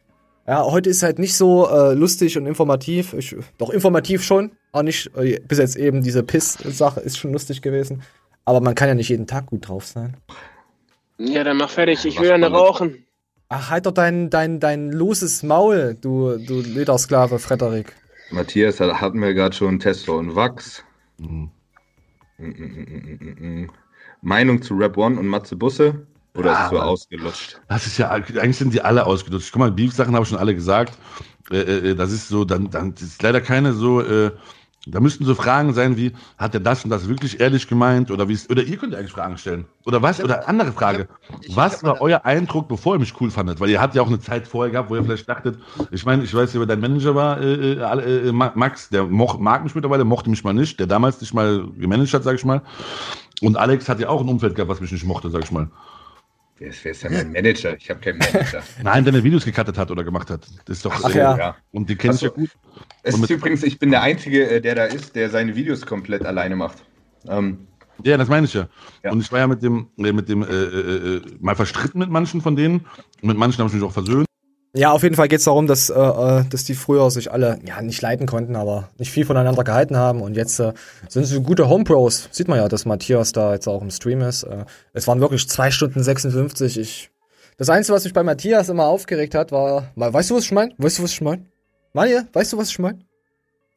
Ja, heute ist halt nicht so äh, lustig und informativ. Ich, doch informativ schon. Auch nicht, äh, bis jetzt eben diese Piss-Sache ist schon lustig gewesen. Aber man kann ja nicht jeden Tag gut drauf sein. Ja, dann mach fertig. Ich will ja eine rauchen. Ach, halt doch dein, dein, dein loses Maul, du, du Ledersklave, Frederik. Matthias, da hatten wir gerade schon Testo und Wachs. Mm, mm, mm, mm. Meinung zu Rap One und Matze Busse? Oder Ja, ist so aber- ausgelutscht? Das ist ja, eigentlich sind die alle ausgelutscht. Guck mal, Beef-Sachen habe ich schon alle gesagt. Äh, äh, das ist so, dann, dann das ist leider keine so, äh, da müssten so Fragen sein wie, hat er das und das wirklich ehrlich gemeint? Oder wie ist, oder ihr könnt ja eigentlich Fragen stellen. Oder was? Oder andere Frage. Was war euer Eindruck, bevor ihr mich cool fandet? Weil ihr habt ja auch eine Zeit vorher gehabt, wo ihr vielleicht dachtet, ich meine, ich weiß, wer dein Manager war, äh, äh, äh, Ma- Max, der moch, mag mich mittlerweile, mochte mich mal nicht, der damals nicht mal gemanagt hat, sag ich mal. Und Alex hat ja auch ein Umfeld gehabt, was mich nicht mochte, sag ich mal. Wer ist, wer ist denn mein Manager? Ich habe keinen Manager. Nein, wenn er Videos gecuttet hat oder gemacht hat. Das ist doch. Ach ja. Und die kennt Ach so. ja gut. Es ist übrigens, ich bin der Einzige, äh, der da ist, der seine Videos komplett alleine macht. Ähm, Ja, das meine ich ja. Und ich war ja mit dem, äh, mit dem, äh, äh, äh, mal verstritten mit manchen von denen. Und mit manchen habe ich mich auch versöhnt. Ja, auf jeden Fall geht's darum, dass, äh, äh, dass die früher sich alle, ja, nicht leiten konnten, aber nicht viel voneinander gehalten haben. Und jetzt äh, sind sie gute Homepros. Sieht man ja, dass Matthias da jetzt auch im Stream ist. Äh, es waren wirklich zwei Stunden 56. Ich, das Einzige, was mich bei Matthias immer aufgeregt hat, war, weißt du, was ich meine? Weißt du, was ich meine? Manje, weißt du, was ich meine?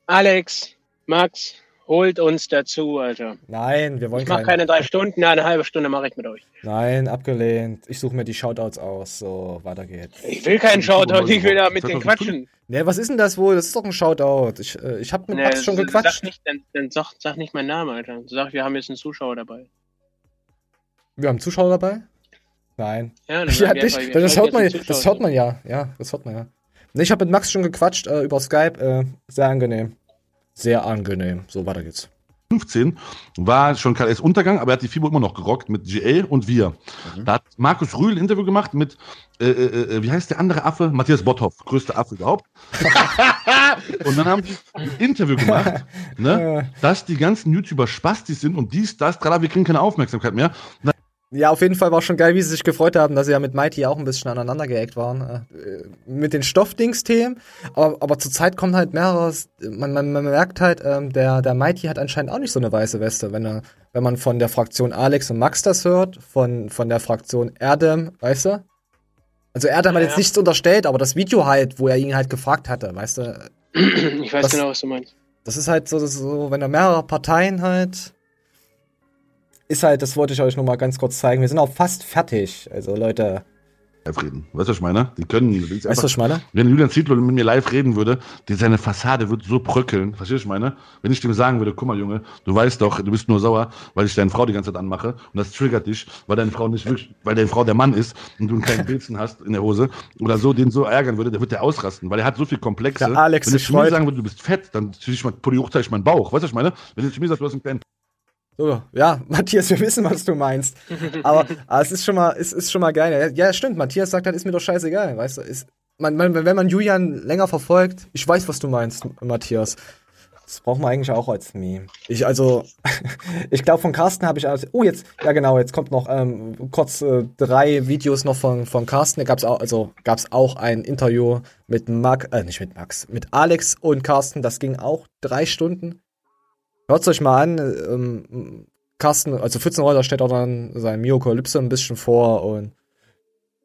Alex, Max, holt uns dazu, Alter. Nein, wir wollen Ich mach keinen- keine drei Stunden, ja, eine halbe Stunde mache ich mit euch. Nein, abgelehnt. Ich suche mir die Shoutouts aus. So, weiter geht's. Ich will keinen Shoutout, ich will da mit den quatschen. Ne, was ist denn das wohl? Das ist doch ein Shoutout. Ich, äh, ich hab mit Nee, Max schon sag gequatscht. nicht, dann, dann sag, sag nicht meinen Namen, Alter. Sag, wir haben jetzt einen Zuschauer dabei. Wir haben Zuschauer dabei? Nein. Ja, dann ja, dich, einfach, das, hört man, einen das hört man ja. Ja, das hört man ja. Ne, ich habe mit Max schon gequatscht äh, über Skype. Äh, sehr angenehm. Sehr angenehm. So, weiter geht's. 15 war schon KLS Untergang, aber er hat die FIBO immer noch gerockt mit GA und wir. Da hat Markus Rühl ein Interview gemacht mit, äh, äh, äh, wie heißt der andere Affe? Matthias Botthoff, größter Affe überhaupt. und dann haben die ein Interview gemacht, ne, dass die ganzen YouTuber Spastis sind und dies, das, tralala, wir kriegen keine Aufmerksamkeit mehr. Und Ja, auf jeden Fall war schon geil, wie sie sich gefreut haben, dass sie ja mit Mighty auch ein bisschen aneinander geeckt waren. Äh, mit den Stoffdings-Themen. Aber, aber zur Zeit kommt halt mehreres. Man, man, man merkt halt, ähm, der, der Mighty hat anscheinend auch nicht so eine weiße Weste, wenn er, wenn man von der Fraktion Alex und Max das hört, von, von der Fraktion Erdem, weißt du? Also Erdem hat Ja, jetzt ja. nichts unterstellt, aber das Video halt, wo er ihn halt gefragt hatte, weißt du? Ich weiß Das- genau, was du meinst. Das ist halt so, so, wenn da mehrere Parteien halt. Ist halt, das wollte ich euch noch mal ganz kurz zeigen. Wir sind auch fast fertig. Also Leute, live reden. Weißt du, was ich meine? Die können. die Weißt du, was ich meine? Wenn Julian Zietlow mit mir live reden würde, die, seine Fassade würde so bröckeln. Verstehst du, was ich meine? Wenn ich dem sagen würde, guck mal, Junge, du weißt doch, du bist nur sauer, weil ich deine Frau die ganze Zeit anmache und das triggert dich, weil deine Frau nicht wirklich, weil deine Frau der Mann ist und du einen kleinen Pilzen hast in der Hose oder so, den so ärgern würde, der wird der ausrasten, weil er hat so viel Komplexe. Der Alex Wenn du sich zu mir sagen würde, du bist fett, dann ziehe ich mal, ich meinen Bauch. Weißt du, was ich meine? Wenn du zu mir sagst, du hast einen kleinen So, ja, Matthias, wir wissen, was du meinst. Aber, aber es ist schon mal, es ist schon mal geil. Ja, stimmt. Matthias sagt halt, ist mir doch scheißegal, weißt du? Ist, man, man, wenn man Julian länger verfolgt, ich weiß, was du meinst, Matthias. Das brauchen wir eigentlich auch als Meme. Ich, also, ich glaube, von Carsten habe ich. Also, oh, jetzt, ja genau, jetzt kommt noch ähm, kurz äh, drei Videos noch von, von Carsten. Da gab es auch, also gab's auch ein Interview mit Max, äh, nicht mit Max, mit Alex und Carsten. Das ging auch drei Stunden. Hört euch mal an. Ähm, Carsten, also Pfützenreuter stellt auch dann sein Myokalypse ein bisschen vor und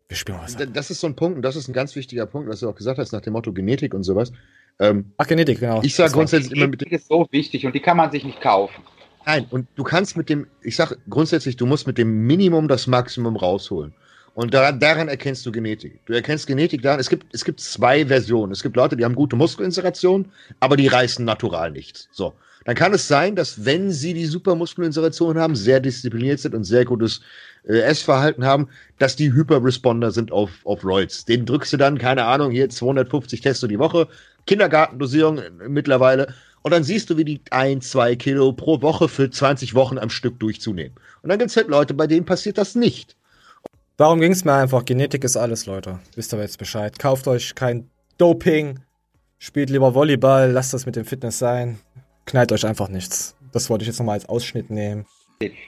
wir spielen was. D- Das ist so ein Punkt, und das ist ein ganz wichtiger Punkt, was du auch gesagt hast, nach dem Motto Genetik und sowas. Ähm, Ach, Genetik, genau. Ich sage grundsätzlich immer mit Genetik ist so wichtig und die kann man sich nicht kaufen. Nein, und du kannst mit dem, ich sag grundsätzlich, du musst mit dem Minimum das Maximum rausholen. Und daran, daran erkennst du Genetik. Du erkennst Genetik daran, es gibt, es gibt zwei Versionen. Es gibt Leute, die haben gute Muskelinseration, aber die reißen natural nichts. So. Dann kann es sein, dass wenn sie die Supermuskelinseration haben, sehr diszipliniert sind und sehr gutes äh, Essverhalten haben, dass die Hyperresponder sind auf, auf Roids. Den drückst du dann, keine Ahnung, hier 250 Tests die Woche, Kindergartendosierung äh, mittlerweile. Und dann siehst du, wie die ein, zwei Kilo pro Woche für 20 Wochen am Stück durchzunehmen. Und dann gibt es halt Leute, bei denen passiert das nicht. Darum ging es mir einfach. Genetik ist alles, Leute. Wisst ihr jetzt Bescheid. Kauft euch kein Doping. Spielt lieber Volleyball. Lasst das mit dem Fitness sein. Knallt euch einfach nichts. Das wollte ich jetzt nochmal als Ausschnitt nehmen.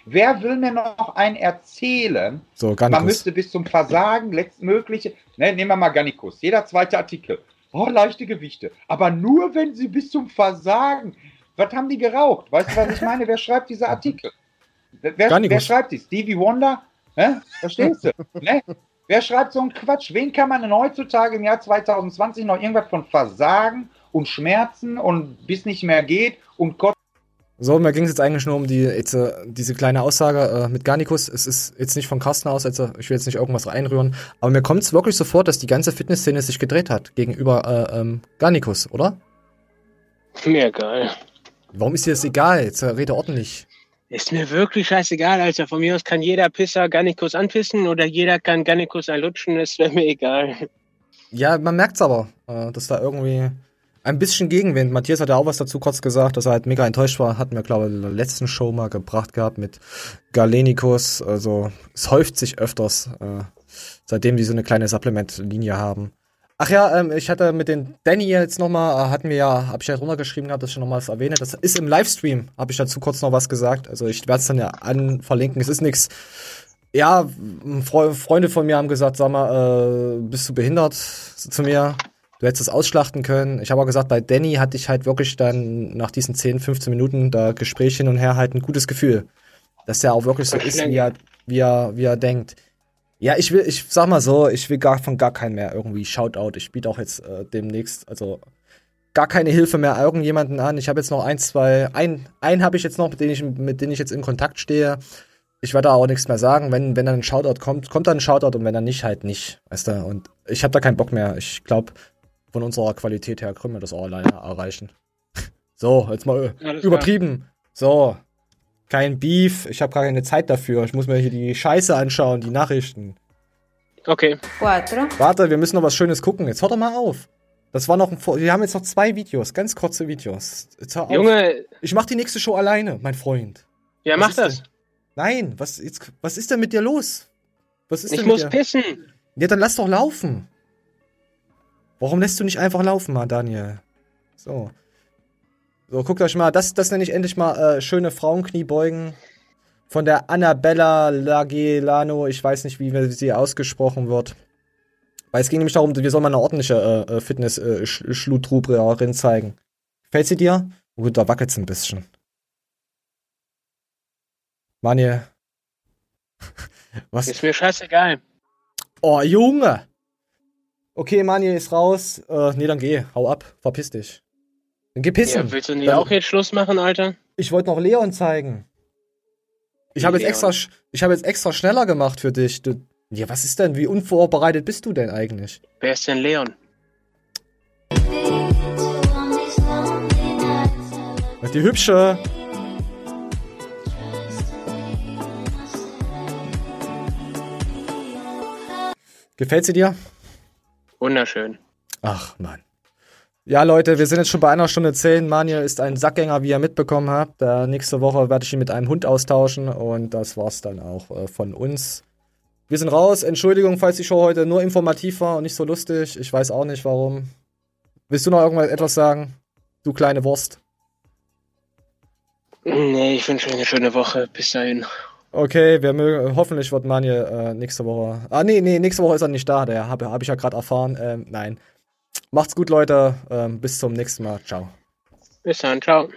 Wer will mir noch einen erzählen? So, Man Garnikus. müsste bis zum Versagen letztmögliche. Ne, nehmen wir mal Garnikus. Jeder zweite Artikel. Oh, leichte Gewichte. Aber nur wenn sie bis zum Versagen. Was haben die geraucht? Weißt du, was ich meine? Wer schreibt diese Artikel? Wer, wer schreibt die? Stevie Wonder? Hä? Verstehst du? ne? Wer schreibt so einen Quatsch? Wen kann man denn heutzutage im Jahr 2020 noch irgendwas von Versagen und Schmerzen und bis nicht mehr geht und Gott So, mir ging es jetzt eigentlich nur um die, jetzt, äh, diese kleine Aussage äh, mit Garnikus. Es ist jetzt nicht von Carsten aus, also ich will jetzt nicht irgendwas reinrühren, aber mir kommt es wirklich so vor, dass die ganze Fitnessszene sich gedreht hat gegenüber äh, ähm, Garnikus, oder? Mir egal. Warum ist dir das egal? Jetzt äh, rede ordentlich. Ist mir wirklich scheißegal, Alter. Von mir aus kann jeder Pisser Garnikus anpissen oder jeder kann Garnikus einlutschen. Es wäre mir egal. Ja, man merkt's aber, äh, dass da irgendwie ein bisschen Gegenwind. Matthias hat ja auch was dazu kurz gesagt, dass er halt mega enttäuscht war. Hatten wir, glaube ich, in der letzten Show mal gebracht gehabt mit Galenikus. Also es häuft sich öfters, äh, seitdem die so eine kleine Supplement-Linie haben. Ach ja, ähm, ich hatte mit den Danny jetzt nochmal, äh, hatten wir ja, hab ich ja drunter geschrieben gehabt, dass ich nochmal was erwähne. Das ist im Livestream, habe ich dazu kurz noch was gesagt. Also ich werde es dann ja an verlinken. Es ist nichts. Ja, Fre Freunde von mir haben gesagt, sag mal, äh, bist du behindert zu mir? Du hättest es ausschlachten können. Ich habe auch gesagt, bei Danny hatte ich halt wirklich dann nach diesen 10, 15 Minuten da Gespräch hin und her halt ein gutes Gefühl. Dass der auch wirklich so ist, wie er, wie er, wie er denkt. Ja, ich will, ich sag mal so, ich will gar von gar keinem mehr irgendwie Shoutout. Ich biete auch jetzt äh, demnächst, also gar keine Hilfe mehr irgendjemanden an. Ich habe jetzt noch ein, zwei, ein, einen habe ich jetzt noch, mit dem ich, mit dem ich jetzt in Kontakt stehe. Ich werde da auch nichts mehr sagen. Wenn, wenn dann ein Shoutout kommt, kommt dann ein Shoutout und wenn dann nicht, halt nicht. Weißt du? Und ich habe da keinen Bock mehr. Ich glaube, von unserer Qualität her können wir das auch alleine erreichen. so, jetzt mal Alles übertrieben. So. Kein Beef. Ich habe gar keine Zeit dafür. Ich muss mir hier die Scheiße anschauen, die Nachrichten. Okay. Quattro. Warte, wir müssen noch was Schönes gucken. Jetzt hört doch mal auf. Das war noch ein, Vor- wir haben jetzt noch zwei Videos, ganz kurze Videos. Jetzt hör auf. Junge. Ich mach die nächste Show alleine, mein Freund. Ja, Was mach das. denn? Nein, was, jetzt, was ist denn mit dir los? Was ist Ich denn muss mit dir? pissen. Ja, dann lass doch laufen. Warum lässt du nicht einfach laufen, mal, Daniel? So. So, guckt euch mal, das, das nenne ich endlich mal äh, schöne Frauenkniebeugen von der Annabella Lagelano. Ich weiß nicht, wie sie ausgesprochen wird. Weil es ging nämlich darum, wir sollen mal eine ordentliche äh, äh, Fitness-Schlutruberin zeigen. Gefällt sie dir? Oh, gut, da wackelt's ein bisschen. Manuel. Was? Ist mir scheißegal. Oh, Junge! Okay, Manuel ist raus. Äh, nee, dann geh. Hau ab. Verpiss dich. Dann geh pissen. Ja, willst du nicht Dann- auch jetzt Schluss machen, Alter? Ich wollte noch Leon zeigen. Ich habe jetzt extra, ich habe jetzt extra schneller gemacht für dich. Du, ja, was ist denn? Wie unvorbereitet bist du denn eigentlich? Wer ist denn Leon? Die hübsche. Gefällt sie dir? Wunderschön. Ach, Mann. Ja, Leute, wir sind jetzt schon bei einer Stunde zehn. Manuel ist ein Sackgänger, wie ihr mitbekommen habt. Äh, nächste Woche werde ich ihn mit einem Hund austauschen und das war's dann auch äh, von uns. Wir sind raus. Entschuldigung, falls die Show heute nur informativ war und nicht so lustig. Ich weiß auch nicht warum. Willst du noch irgendwas etwas sagen? Du kleine Wurst. Nee, ich wünsche euch eine schöne Woche. Bis dahin. Okay, wir mögen, hoffentlich wird Manje äh, nächste Woche. Ah, nee, nee, nächste Woche ist er nicht da. Der habe hab ich ja gerade erfahren. Ähm, nein. Macht's gut, Leute. Ähm, bis zum nächsten Mal. Ciao. Bis dann. Ciao.